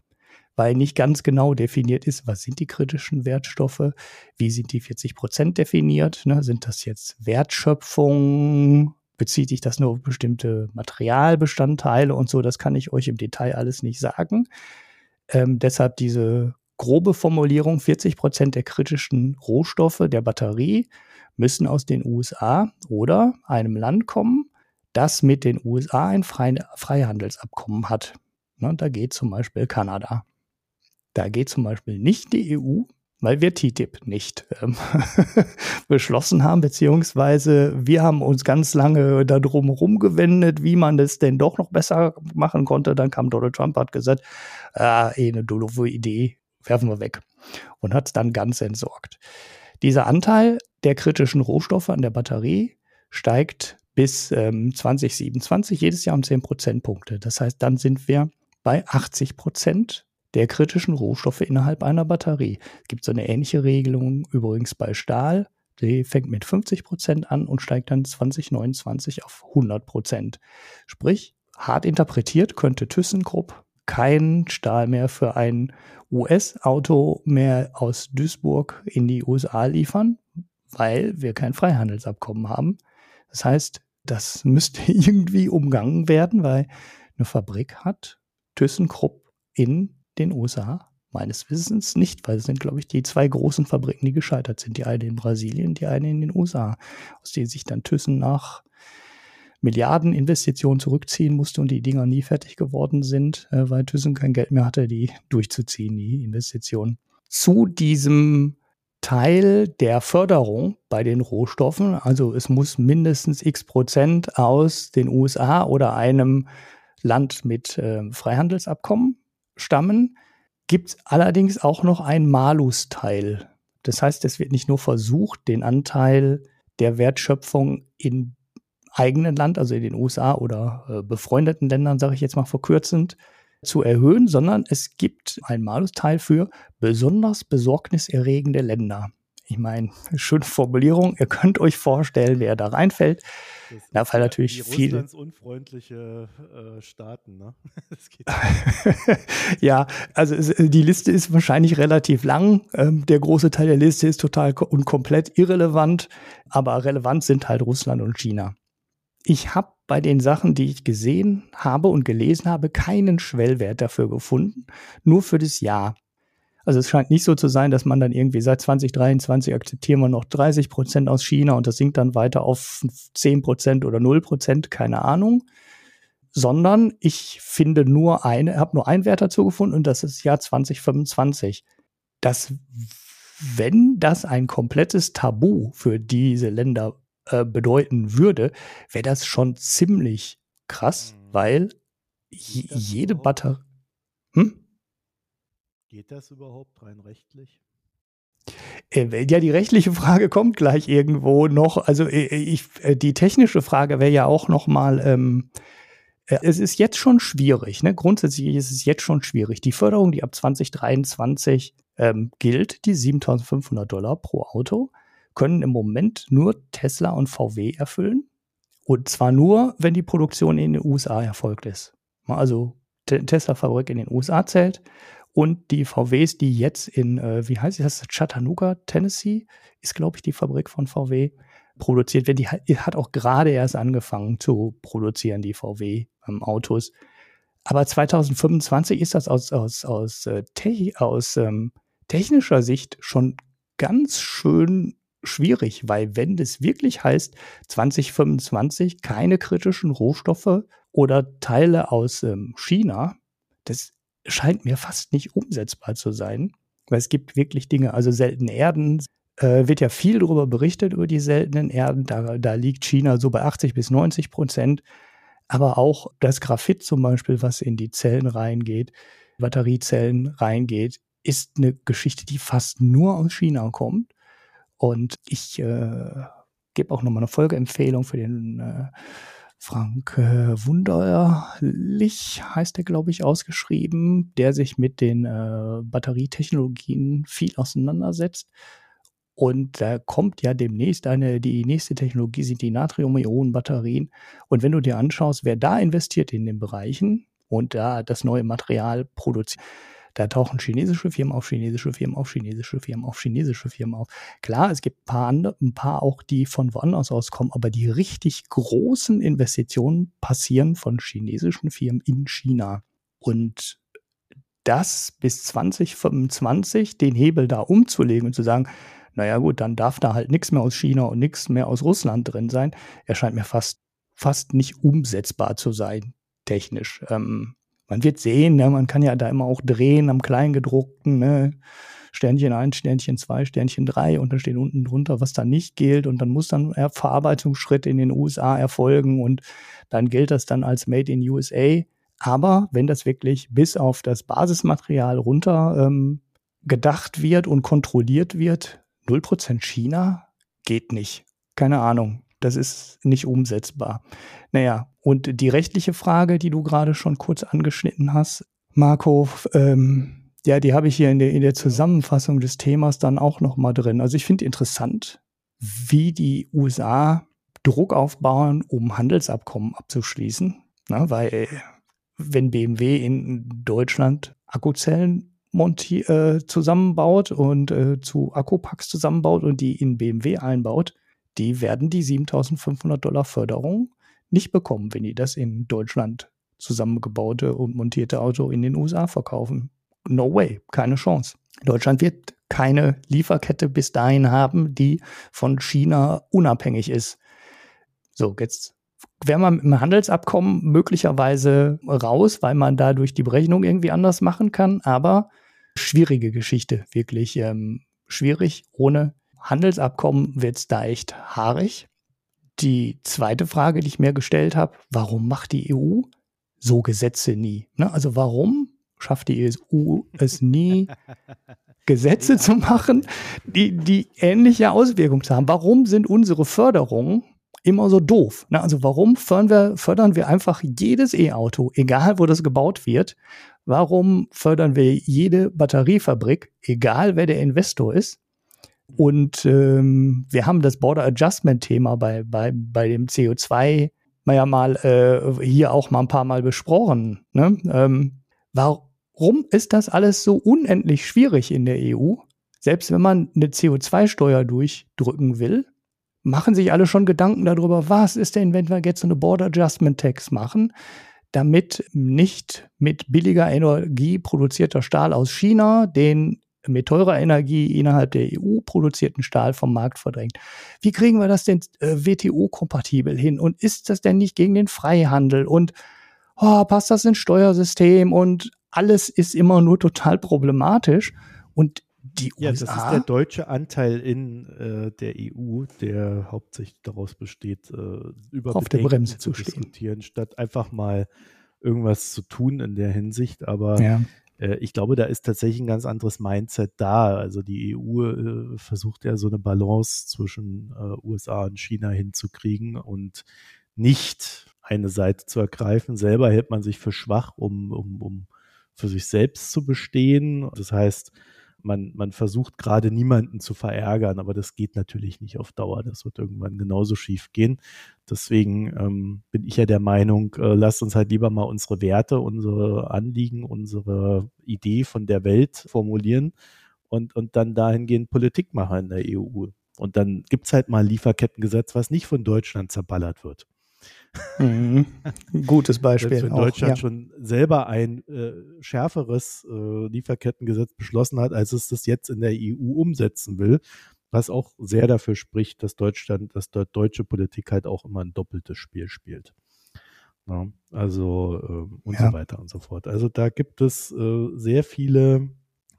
weil nicht ganz genau definiert ist, was sind die kritischen Wertstoffe, wie sind die 40 Prozent definiert, ne? sind das jetzt Wertschöpfung, bezieht sich das nur auf bestimmte Materialbestandteile und so, das kann ich euch im Detail alles nicht sagen. Ähm, deshalb diese grobe Formulierung, 40 Prozent der kritischen Rohstoffe der Batterie müssen aus den USA oder einem Land kommen, das mit den USA ein Freihandelsabkommen hat. Ne, da geht zum Beispiel Kanada. Da geht zum Beispiel nicht die EU, weil wir TTIP nicht ähm, beschlossen haben, beziehungsweise wir haben uns ganz lange darum rumgewendet, wie man das denn doch noch besser machen konnte. Dann kam Donald Trump, hat gesagt, äh, eh eine doofe Idee, werfen wir weg und hat es dann ganz entsorgt. Dieser Anteil der kritischen Rohstoffe an der Batterie steigt bis ähm, 2027 jedes Jahr um 10 Prozentpunkte. Das heißt, dann sind wir bei 80 Prozent der kritischen Rohstoffe innerhalb einer Batterie. Es gibt so eine ähnliche Regelung übrigens bei Stahl. Die fängt mit 50 Prozent an und steigt dann 2029 auf 100 Prozent. Sprich, hart interpretiert könnte ThyssenKrupp kein Stahl mehr für ein US-Auto mehr aus Duisburg in die USA liefern, weil wir kein Freihandelsabkommen haben. Das heißt, das müsste irgendwie umgangen werden, weil eine Fabrik hat ThyssenKrupp in den USA meines Wissens nicht, weil es sind, glaube ich, die zwei großen Fabriken, die gescheitert sind. Die eine in Brasilien, die eine in den USA, aus denen sich dann Thyssen nach Milliardeninvestitionen zurückziehen musste und die Dinger nie fertig geworden sind, äh, weil Thyssen kein Geld mehr hatte, die durchzuziehen, die Investitionen. Zu diesem Teil der Förderung bei den Rohstoffen, also es muss mindestens x Prozent aus den USA oder einem Land mit äh, Freihandelsabkommen stammen, gibt es allerdings auch noch ein Malus-Teil. Das heißt, es wird nicht nur versucht, den Anteil der Wertschöpfung in eigenen Land, also in den USA oder äh, befreundeten Ländern, sage ich jetzt mal verkürzend, zu erhöhen, sondern es gibt ein Malusteil für besonders besorgniserregende Länder. Ich meine, schöne Formulierung. Ihr könnt euch vorstellen, wer da reinfällt. da fallen natürlich viele. unfreundliche äh, Staaten, ne? ja, also die Liste ist wahrscheinlich relativ lang. Ähm, der große Teil der Liste ist total und komplett irrelevant, aber relevant sind halt Russland und China. Ich habe bei den Sachen, die ich gesehen habe und gelesen habe, keinen Schwellwert dafür gefunden, nur für das Jahr. Also es scheint nicht so zu sein, dass man dann irgendwie seit 2023 akzeptieren wir noch 30 Prozent aus China und das sinkt dann weiter auf 10 Prozent oder 0 Prozent, keine Ahnung. Sondern ich finde nur eine, habe nur einen Wert dazu gefunden und das ist Jahr 2025. Das, wenn das ein komplettes Tabu für diese Länder äh, bedeuten würde, wäre das schon ziemlich krass, mhm. weil jede Batterie. Hm? Geht das überhaupt rein rechtlich? Äh, ja, die rechtliche Frage kommt gleich irgendwo noch. Also äh, ich, die technische Frage wäre ja auch noch mal. Ähm, es ist jetzt schon schwierig. Ne? Grundsätzlich ist es jetzt schon schwierig. Die Förderung, die ab 2023 ähm, gilt, die 7.500 Dollar pro Auto, können im Moment nur Tesla und VW erfüllen. Und zwar nur, wenn die Produktion in den USA erfolgt ist. Also Tesla-Fabrik in den USA zählt und die VWs, die jetzt in, äh, wie heißt das, Chattanooga, Tennessee, ist, glaube ich, die Fabrik von VW, produziert wird. Die hat auch gerade erst angefangen zu produzieren, die VW-Autos. Ähm, Aber 2025 ist das aus, aus, aus, äh, te aus ähm, technischer Sicht schon ganz schön schwierig, weil wenn das wirklich heißt, 2025 keine kritischen Rohstoffe oder Teile aus ähm, China, das scheint mir fast nicht umsetzbar zu sein, weil es gibt wirklich Dinge, also seltene Erden, äh, wird ja viel darüber berichtet, über die seltenen Erden, da, da liegt China so bei 80 bis 90 Prozent, aber auch das Graphit zum Beispiel, was in die Zellen reingeht, Batteriezellen reingeht, ist eine Geschichte, die fast nur aus China kommt. Und ich äh, gebe auch nochmal eine Folgeempfehlung für den äh, Frank äh, Wunderlich heißt er, glaube ich, ausgeschrieben, der sich mit den äh, Batterietechnologien viel auseinandersetzt. Und da kommt ja demnächst eine, die nächste Technologie sind die Natrium-Ionen-Batterien. Und wenn du dir anschaust, wer da investiert in den Bereichen und da das neue Material produziert, da tauchen chinesische Firmen auf, chinesische Firmen auf, chinesische Firmen auf, chinesische Firmen auf. Klar, es gibt ein paar andere, ein paar auch, die von woanders aus kommen, aber die richtig großen Investitionen passieren von chinesischen Firmen in China. Und das bis 2025 den Hebel da umzulegen und zu sagen, naja gut, dann darf da halt nichts mehr aus China und nichts mehr aus Russland drin sein, erscheint mir fast, fast nicht umsetzbar zu sein, technisch. Ähm, man wird sehen, ne, man kann ja da immer auch drehen am Kleingedruckten, ne, Sternchen 1, Sternchen 2, Sternchen 3 und dann steht unten drunter, was da nicht gilt und dann muss dann ein Verarbeitungsschritt in den USA erfolgen und dann gilt das dann als Made in USA. Aber wenn das wirklich bis auf das Basismaterial runter ähm, gedacht wird und kontrolliert wird, 0% China geht nicht. Keine Ahnung. Das ist nicht umsetzbar. Naja, und die rechtliche Frage, die du gerade schon kurz angeschnitten hast, Marco, ähm, ja, die habe ich hier in der, in der Zusammenfassung des Themas dann auch noch mal drin. Also ich finde interessant, wie die USA Druck aufbauen, um Handelsabkommen abzuschließen. Na, weil wenn BMW in Deutschland Akkuzellen monti äh, zusammenbaut und äh, zu Akkupacks zusammenbaut und die in BMW einbaut, die werden die 7500 Dollar Förderung nicht bekommen, wenn die das in Deutschland zusammengebaute und montierte Auto in den USA verkaufen. No way, keine Chance. Deutschland wird keine Lieferkette bis dahin haben, die von China unabhängig ist. So, jetzt wäre man im Handelsabkommen möglicherweise raus, weil man dadurch die Berechnung irgendwie anders machen kann. Aber schwierige Geschichte, wirklich ähm, schwierig. Ohne Handelsabkommen wird es da echt haarig. Die zweite Frage, die ich mir gestellt habe, warum macht die EU so Gesetze nie? Ne? Also warum schafft die EU es nie, Gesetze zu machen, die, die ähnliche Auswirkungen haben? Warum sind unsere Förderungen immer so doof? Ne? Also warum fördern wir, fördern wir einfach jedes E-Auto, egal wo das gebaut wird? Warum fördern wir jede Batteriefabrik, egal wer der Investor ist? Und ähm, wir haben das Border Adjustment Thema bei, bei, bei dem CO2 ja mal äh, hier auch mal ein paar Mal besprochen. Ne? Ähm, warum ist das alles so unendlich schwierig in der EU? Selbst wenn man eine CO2-Steuer durchdrücken will, machen sich alle schon Gedanken darüber, was ist denn, wenn wir jetzt so eine Border Adjustment Tax machen, damit nicht mit billiger Energie produzierter Stahl aus China den mit teurer Energie innerhalb der EU produzierten Stahl vom Markt verdrängt. Wie kriegen wir das denn äh, WTO-kompatibel hin? Und ist das denn nicht gegen den Freihandel? Und oh, passt das ins Steuersystem? Und alles ist immer nur total problematisch. Und die ja, USA. Das ist der deutsche Anteil in äh, der EU, der hauptsächlich daraus besteht, äh, über auf der Bremse zu diskutieren, statt einfach mal irgendwas zu tun in der Hinsicht. Aber ja. Äh, ich glaube, da ist tatsächlich ein ganz anderes Mindset da. Also die EU äh, versucht ja so eine Balance zwischen äh, USA und China hinzukriegen und nicht eine Seite zu ergreifen. Selber hält man sich für schwach, um, um, um für sich selbst zu bestehen. Das heißt, man, man versucht gerade niemanden zu verärgern, aber das geht natürlich nicht auf Dauer. Das wird irgendwann genauso schief gehen. Deswegen ähm, bin ich ja der Meinung, äh, lasst uns halt lieber mal unsere Werte, unsere Anliegen, unsere Idee von der Welt formulieren und, und dann dahingehend Politik machen in der EU. Und dann gibt es halt mal ein Lieferkettengesetz, was nicht von Deutschland zerballert wird. Mhm. Gutes Beispiel. wenn Deutschland auch, ja. schon selber ein äh, schärferes äh, Lieferkettengesetz beschlossen hat, als es das jetzt in der EU umsetzen will, was auch sehr dafür spricht, dass Deutschland, dass dort deutsche Politik halt auch immer ein doppeltes Spiel spielt. Ja, also äh, und ja. so weiter und so fort. Also da gibt es äh, sehr viele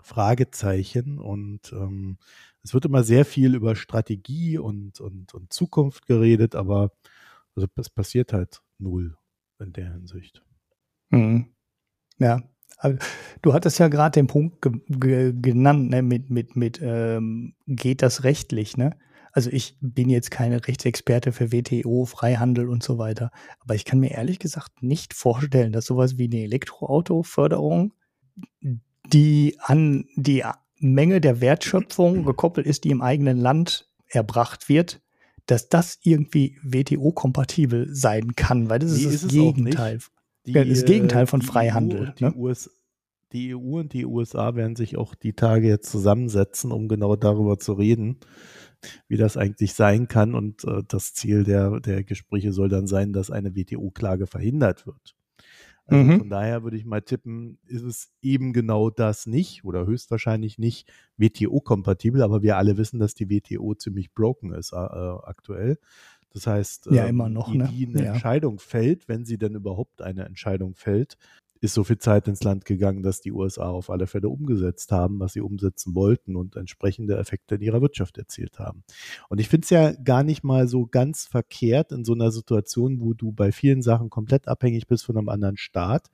Fragezeichen und ähm, es wird immer sehr viel über Strategie und, und, und Zukunft geredet, aber also es passiert halt null in der Hinsicht. Mhm. Ja, du hattest ja gerade den Punkt ge ge genannt, ne, mit, mit, mit ähm, geht das rechtlich, ne? Also ich bin jetzt keine Rechtsexperte für WTO, Freihandel und so weiter, aber ich kann mir ehrlich gesagt nicht vorstellen, dass sowas wie eine Elektroauto-Förderung, die an die Menge der Wertschöpfung gekoppelt ist, die im eigenen Land erbracht wird, dass das irgendwie WTO-kompatibel sein kann, weil das ist, ist das Gegenteil. Die, das Gegenteil von Freihandel. Die, ne? US, die EU und die USA werden sich auch die Tage jetzt zusammensetzen, um genau darüber zu reden, wie das eigentlich sein kann. Und äh, das Ziel der, der Gespräche soll dann sein, dass eine WTO-Klage verhindert wird. Also mhm. von daher würde ich mal tippen, ist es eben genau das nicht oder höchstwahrscheinlich nicht WTO-kompatibel, aber wir alle wissen, dass die WTO ziemlich broken ist äh, aktuell. Das heißt, ja, ähm, immer noch, die, die eine ja. Entscheidung fällt, wenn sie denn überhaupt eine Entscheidung fällt, ist so viel Zeit ins Land gegangen, dass die USA auf alle Fälle umgesetzt haben, was sie umsetzen wollten und entsprechende Effekte in ihrer Wirtschaft erzielt haben. Und ich finde es ja gar nicht mal so ganz verkehrt in so einer Situation, wo du bei vielen Sachen komplett abhängig bist von einem anderen Staat,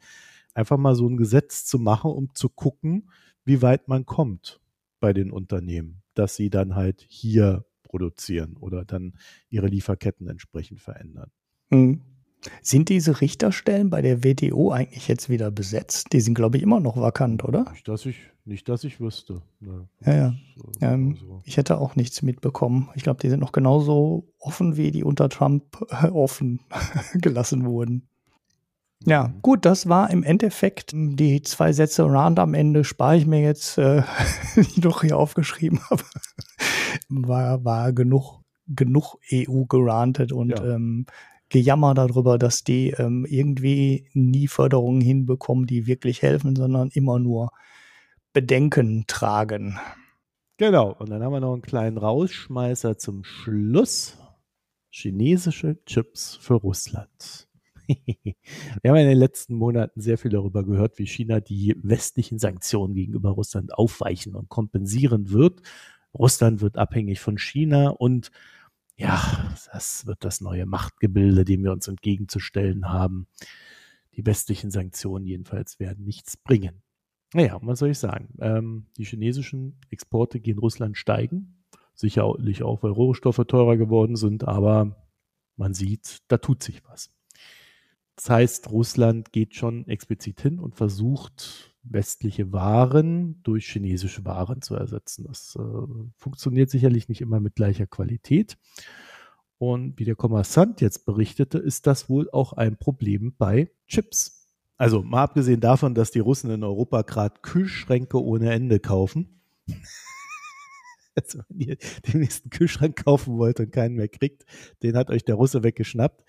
einfach mal so ein Gesetz zu machen, um zu gucken, wie weit man kommt bei den Unternehmen, dass sie dann halt hier produzieren oder dann ihre Lieferketten entsprechend verändern. Mhm. Sind diese Richterstellen bei der WTO eigentlich jetzt wieder besetzt? Die sind, glaube ich, immer noch vakant, oder? Nicht, dass ich, nicht, dass ich wüsste. Ne. Ja, ja. Äh, ähm, also. Ich hätte auch nichts mitbekommen. Ich glaube, die sind noch genauso offen, wie die unter Trump äh, offen gelassen wurden. Ja, mhm. gut, das war im Endeffekt die zwei Sätze Round am Ende, spare ich mir jetzt, äh, die ich noch hier aufgeschrieben habe. war, war genug, genug EU gerantet und ja. ähm, Gejammer darüber, dass die ähm, irgendwie nie Förderungen hinbekommen, die wirklich helfen, sondern immer nur Bedenken tragen. Genau, und dann haben wir noch einen kleinen Rausschmeißer zum Schluss. chinesische Chips für Russland. Wir haben in den letzten Monaten sehr viel darüber gehört, wie China die westlichen Sanktionen gegenüber Russland aufweichen und kompensieren wird. Russland wird abhängig von China und ja, das wird das neue Machtgebilde, dem wir uns entgegenzustellen haben. Die westlichen Sanktionen jedenfalls werden nichts bringen. Naja, was soll ich sagen? Ähm, die chinesischen Exporte gehen Russland steigen. Sicherlich auch, weil Rohstoffe teurer geworden sind, aber man sieht, da tut sich was. Das heißt, Russland geht schon explizit hin und versucht, westliche Waren durch chinesische Waren zu ersetzen. Das äh, funktioniert sicherlich nicht immer mit gleicher Qualität. Und wie der Kommersant jetzt berichtete, ist das wohl auch ein Problem bei Chips. Also mal abgesehen davon, dass die Russen in Europa gerade Kühlschränke ohne Ende kaufen. Also wenn ihr den nächsten Kühlschrank kaufen wollt und keinen mehr kriegt, den hat euch der Russe weggeschnappt.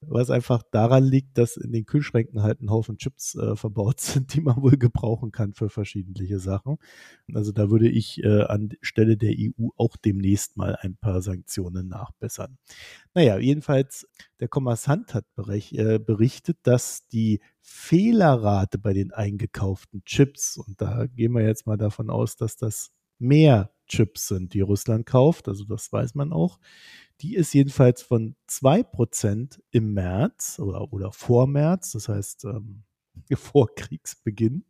Was einfach daran liegt, dass in den Kühlschränken halt ein Haufen Chips äh, verbaut sind, die man wohl gebrauchen kann für verschiedene Sachen. Also da würde ich äh, an Stelle der EU auch demnächst mal ein paar Sanktionen nachbessern. Naja, jedenfalls, der Kommersant hat äh, berichtet, dass die Fehlerrate bei den eingekauften Chips, und da gehen wir jetzt mal davon aus, dass das mehr Chips sind, die Russland kauft, also das weiß man auch, die ist jedenfalls von 2% im März oder, oder vor März, das heißt ähm, vor Kriegsbeginn,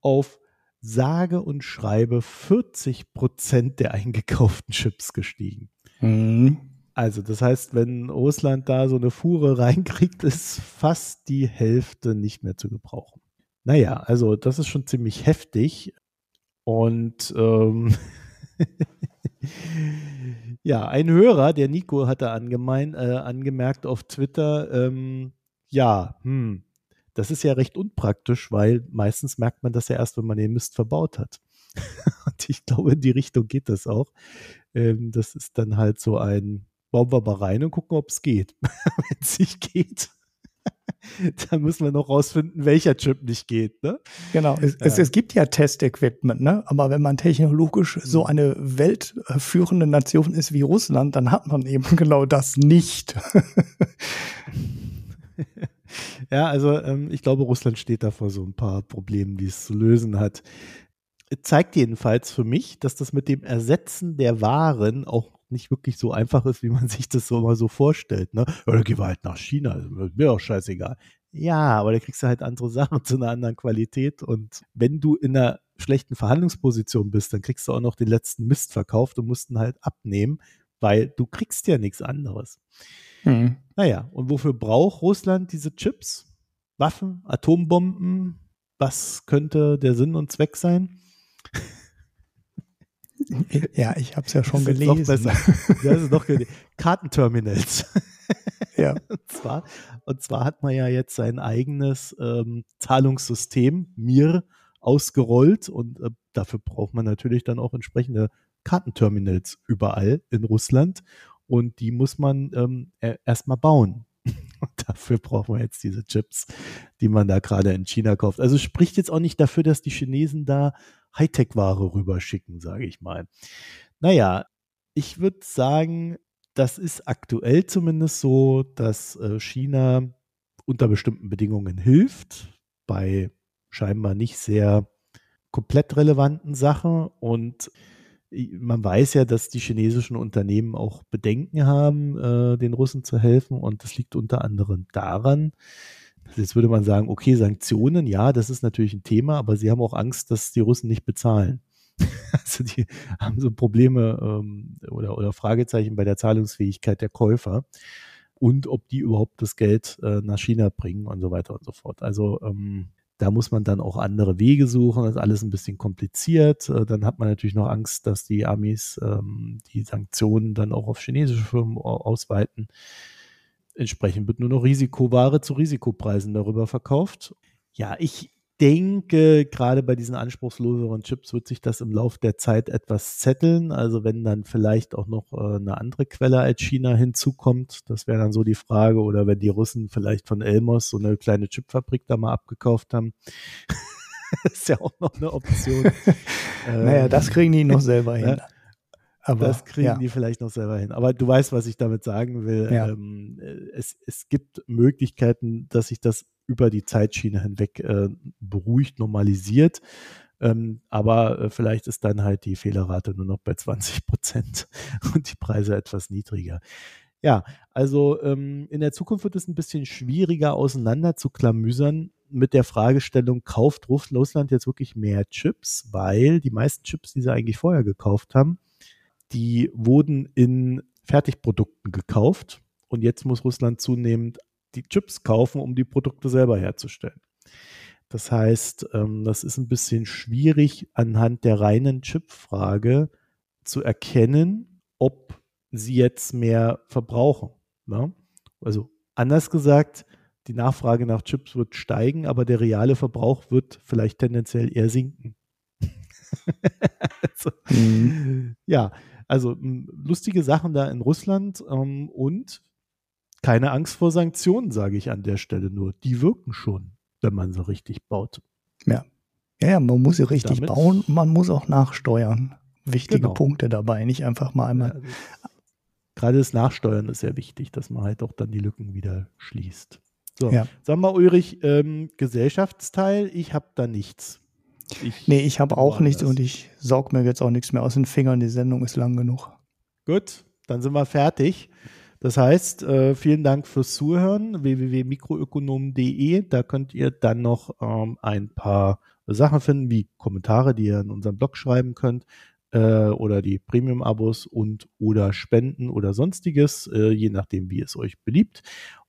auf sage und schreibe 40% der eingekauften Chips gestiegen. Mhm. Also das heißt, wenn Russland da so eine Fuhre reinkriegt, ist fast die Hälfte nicht mehr zu gebrauchen. Naja, also das ist schon ziemlich heftig. Und ähm, ja, ein Hörer, der Nico hatte angemein, äh, angemerkt auf Twitter, ähm, ja, hm, das ist ja recht unpraktisch, weil meistens merkt man das ja erst, wenn man den Mist verbaut hat. Und ich glaube, in die Richtung geht das auch. Ähm, das ist dann halt so ein, bauen wir mal rein und gucken, ob es geht. wenn es nicht geht, da müssen wir noch rausfinden, welcher Chip nicht geht. Ne? Genau, es, ja. es, es gibt ja Testequipment, ne? aber wenn man technologisch so mhm. eine weltführende Nation ist wie Russland, dann hat man eben genau das nicht. ja, also ähm, ich glaube, Russland steht da vor so ein paar Problemen, die es zu lösen hat. Zeigt jedenfalls für mich, dass das mit dem Ersetzen der Waren auch nicht wirklich so einfach ist, wie man sich das so mal so vorstellt. Ne? Gehen wir halt nach China, mir auch scheißegal. Ja, aber da kriegst du halt andere Sachen zu einer anderen Qualität. Und wenn du in einer schlechten Verhandlungsposition bist, dann kriegst du auch noch den letzten Mist verkauft und musst ihn halt abnehmen, weil du kriegst ja nichts anderes. Mhm. Naja, und wofür braucht Russland diese Chips? Waffen, Atombomben? Was könnte der Sinn und Zweck sein? Ja, ich habe es ja schon das gelesen. Ist besser. Das ist noch gelesen. Kartenterminals. Ja. Und zwar, und zwar hat man ja jetzt sein eigenes ähm, Zahlungssystem, MIR, ausgerollt und äh, dafür braucht man natürlich dann auch entsprechende Kartenterminals überall in Russland und die muss man ähm, erstmal bauen. Dafür brauchen wir jetzt diese Chips, die man da gerade in China kauft. Also spricht jetzt auch nicht dafür, dass die Chinesen da Hightech-Ware rüberschicken, sage ich mal. Naja, ich würde sagen, das ist aktuell zumindest so, dass äh, China unter bestimmten Bedingungen hilft, bei scheinbar nicht sehr komplett relevanten Sachen. Und man weiß ja, dass die chinesischen Unternehmen auch Bedenken haben, äh, den Russen zu helfen. Und das liegt unter anderem daran, Jetzt würde man sagen, okay, Sanktionen, ja, das ist natürlich ein Thema, aber sie haben auch Angst, dass die Russen nicht bezahlen. also die haben so Probleme ähm, oder, oder Fragezeichen bei der Zahlungsfähigkeit der Käufer und ob die überhaupt das Geld äh, nach China bringen und so weiter und so fort. Also ähm, da muss man dann auch andere Wege suchen. Das ist alles ein bisschen kompliziert. Äh, dann hat man natürlich noch Angst, dass die Amis ähm, die Sanktionen dann auch auf chinesische Firmen ausweiten. Entsprechend wird nur noch Risikoware zu Risikopreisen darüber verkauft. Ja, ich denke, gerade bei diesen anspruchsloseren Chips wird sich das im Laufe der Zeit etwas zetteln. Also wenn dann vielleicht auch noch äh, eine andere Quelle als China hinzukommt, das wäre dann so die Frage. Oder wenn die Russen vielleicht von Elmos so eine kleine Chipfabrik da mal abgekauft haben. das ist ja auch noch eine Option. naja, das kriegen die noch selber hin. Aber, das kriegen ja. die vielleicht noch selber hin. Aber du weißt, was ich damit sagen will. Ja. Ähm, es, es gibt Möglichkeiten, dass sich das über die Zeitschiene hinweg äh, beruhigt, normalisiert. Ähm, aber äh, vielleicht ist dann halt die Fehlerrate nur noch bei 20 Prozent und die Preise etwas niedriger. Ja, also ähm, in der Zukunft wird es ein bisschen schwieriger auseinander zu klamüsern mit der Fragestellung, kauft Russland jetzt wirklich mehr Chips? Weil die meisten Chips, die sie eigentlich vorher gekauft haben, die wurden in Fertigprodukten gekauft und jetzt muss Russland zunehmend die Chips kaufen, um die Produkte selber herzustellen. Das heißt, ähm, das ist ein bisschen schwierig anhand der reinen Chip-Frage zu erkennen, ob sie jetzt mehr verbrauchen. Ne? Also anders gesagt, die Nachfrage nach Chips wird steigen, aber der reale Verbrauch wird vielleicht tendenziell eher sinken. also, mhm. Ja, also lustige Sachen da in Russland ähm, und keine Angst vor Sanktionen, sage ich an der Stelle nur. Die wirken schon, wenn man sie richtig baut. Ja. Ja, ja man muss sie richtig Damit, bauen und man muss auch nachsteuern. Wichtige genau. Punkte dabei, nicht einfach mal einmal. Ja, also, gerade das Nachsteuern ist sehr wichtig, dass man halt auch dann die Lücken wieder schließt. So, ja. sag mal, Ulrich, ähm, Gesellschaftsteil, ich habe da nichts. Ich nee, ich habe auch nichts das. und ich saug mir jetzt auch nichts mehr aus den Fingern. Die Sendung ist lang genug. Gut, dann sind wir fertig. Das heißt, äh, vielen Dank fürs Zuhören. www.mikroökonomen.de. Da könnt ihr dann noch ähm, ein paar Sachen finden, wie Kommentare, die ihr in unserem Blog schreiben könnt äh, oder die Premium-Abos und oder Spenden oder sonstiges, äh, je nachdem, wie es euch beliebt.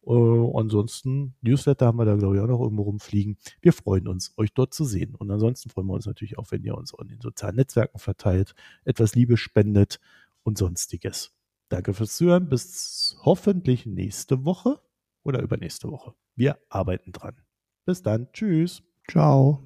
Uh, ansonsten, Newsletter haben wir da, glaube ich, auch noch irgendwo rumfliegen. Wir freuen uns, euch dort zu sehen. Und ansonsten freuen wir uns natürlich auch, wenn ihr uns in den sozialen Netzwerken verteilt, etwas Liebe spendet und sonstiges. Danke fürs Zuhören. Bis hoffentlich nächste Woche oder übernächste Woche. Wir arbeiten dran. Bis dann. Tschüss. Ciao.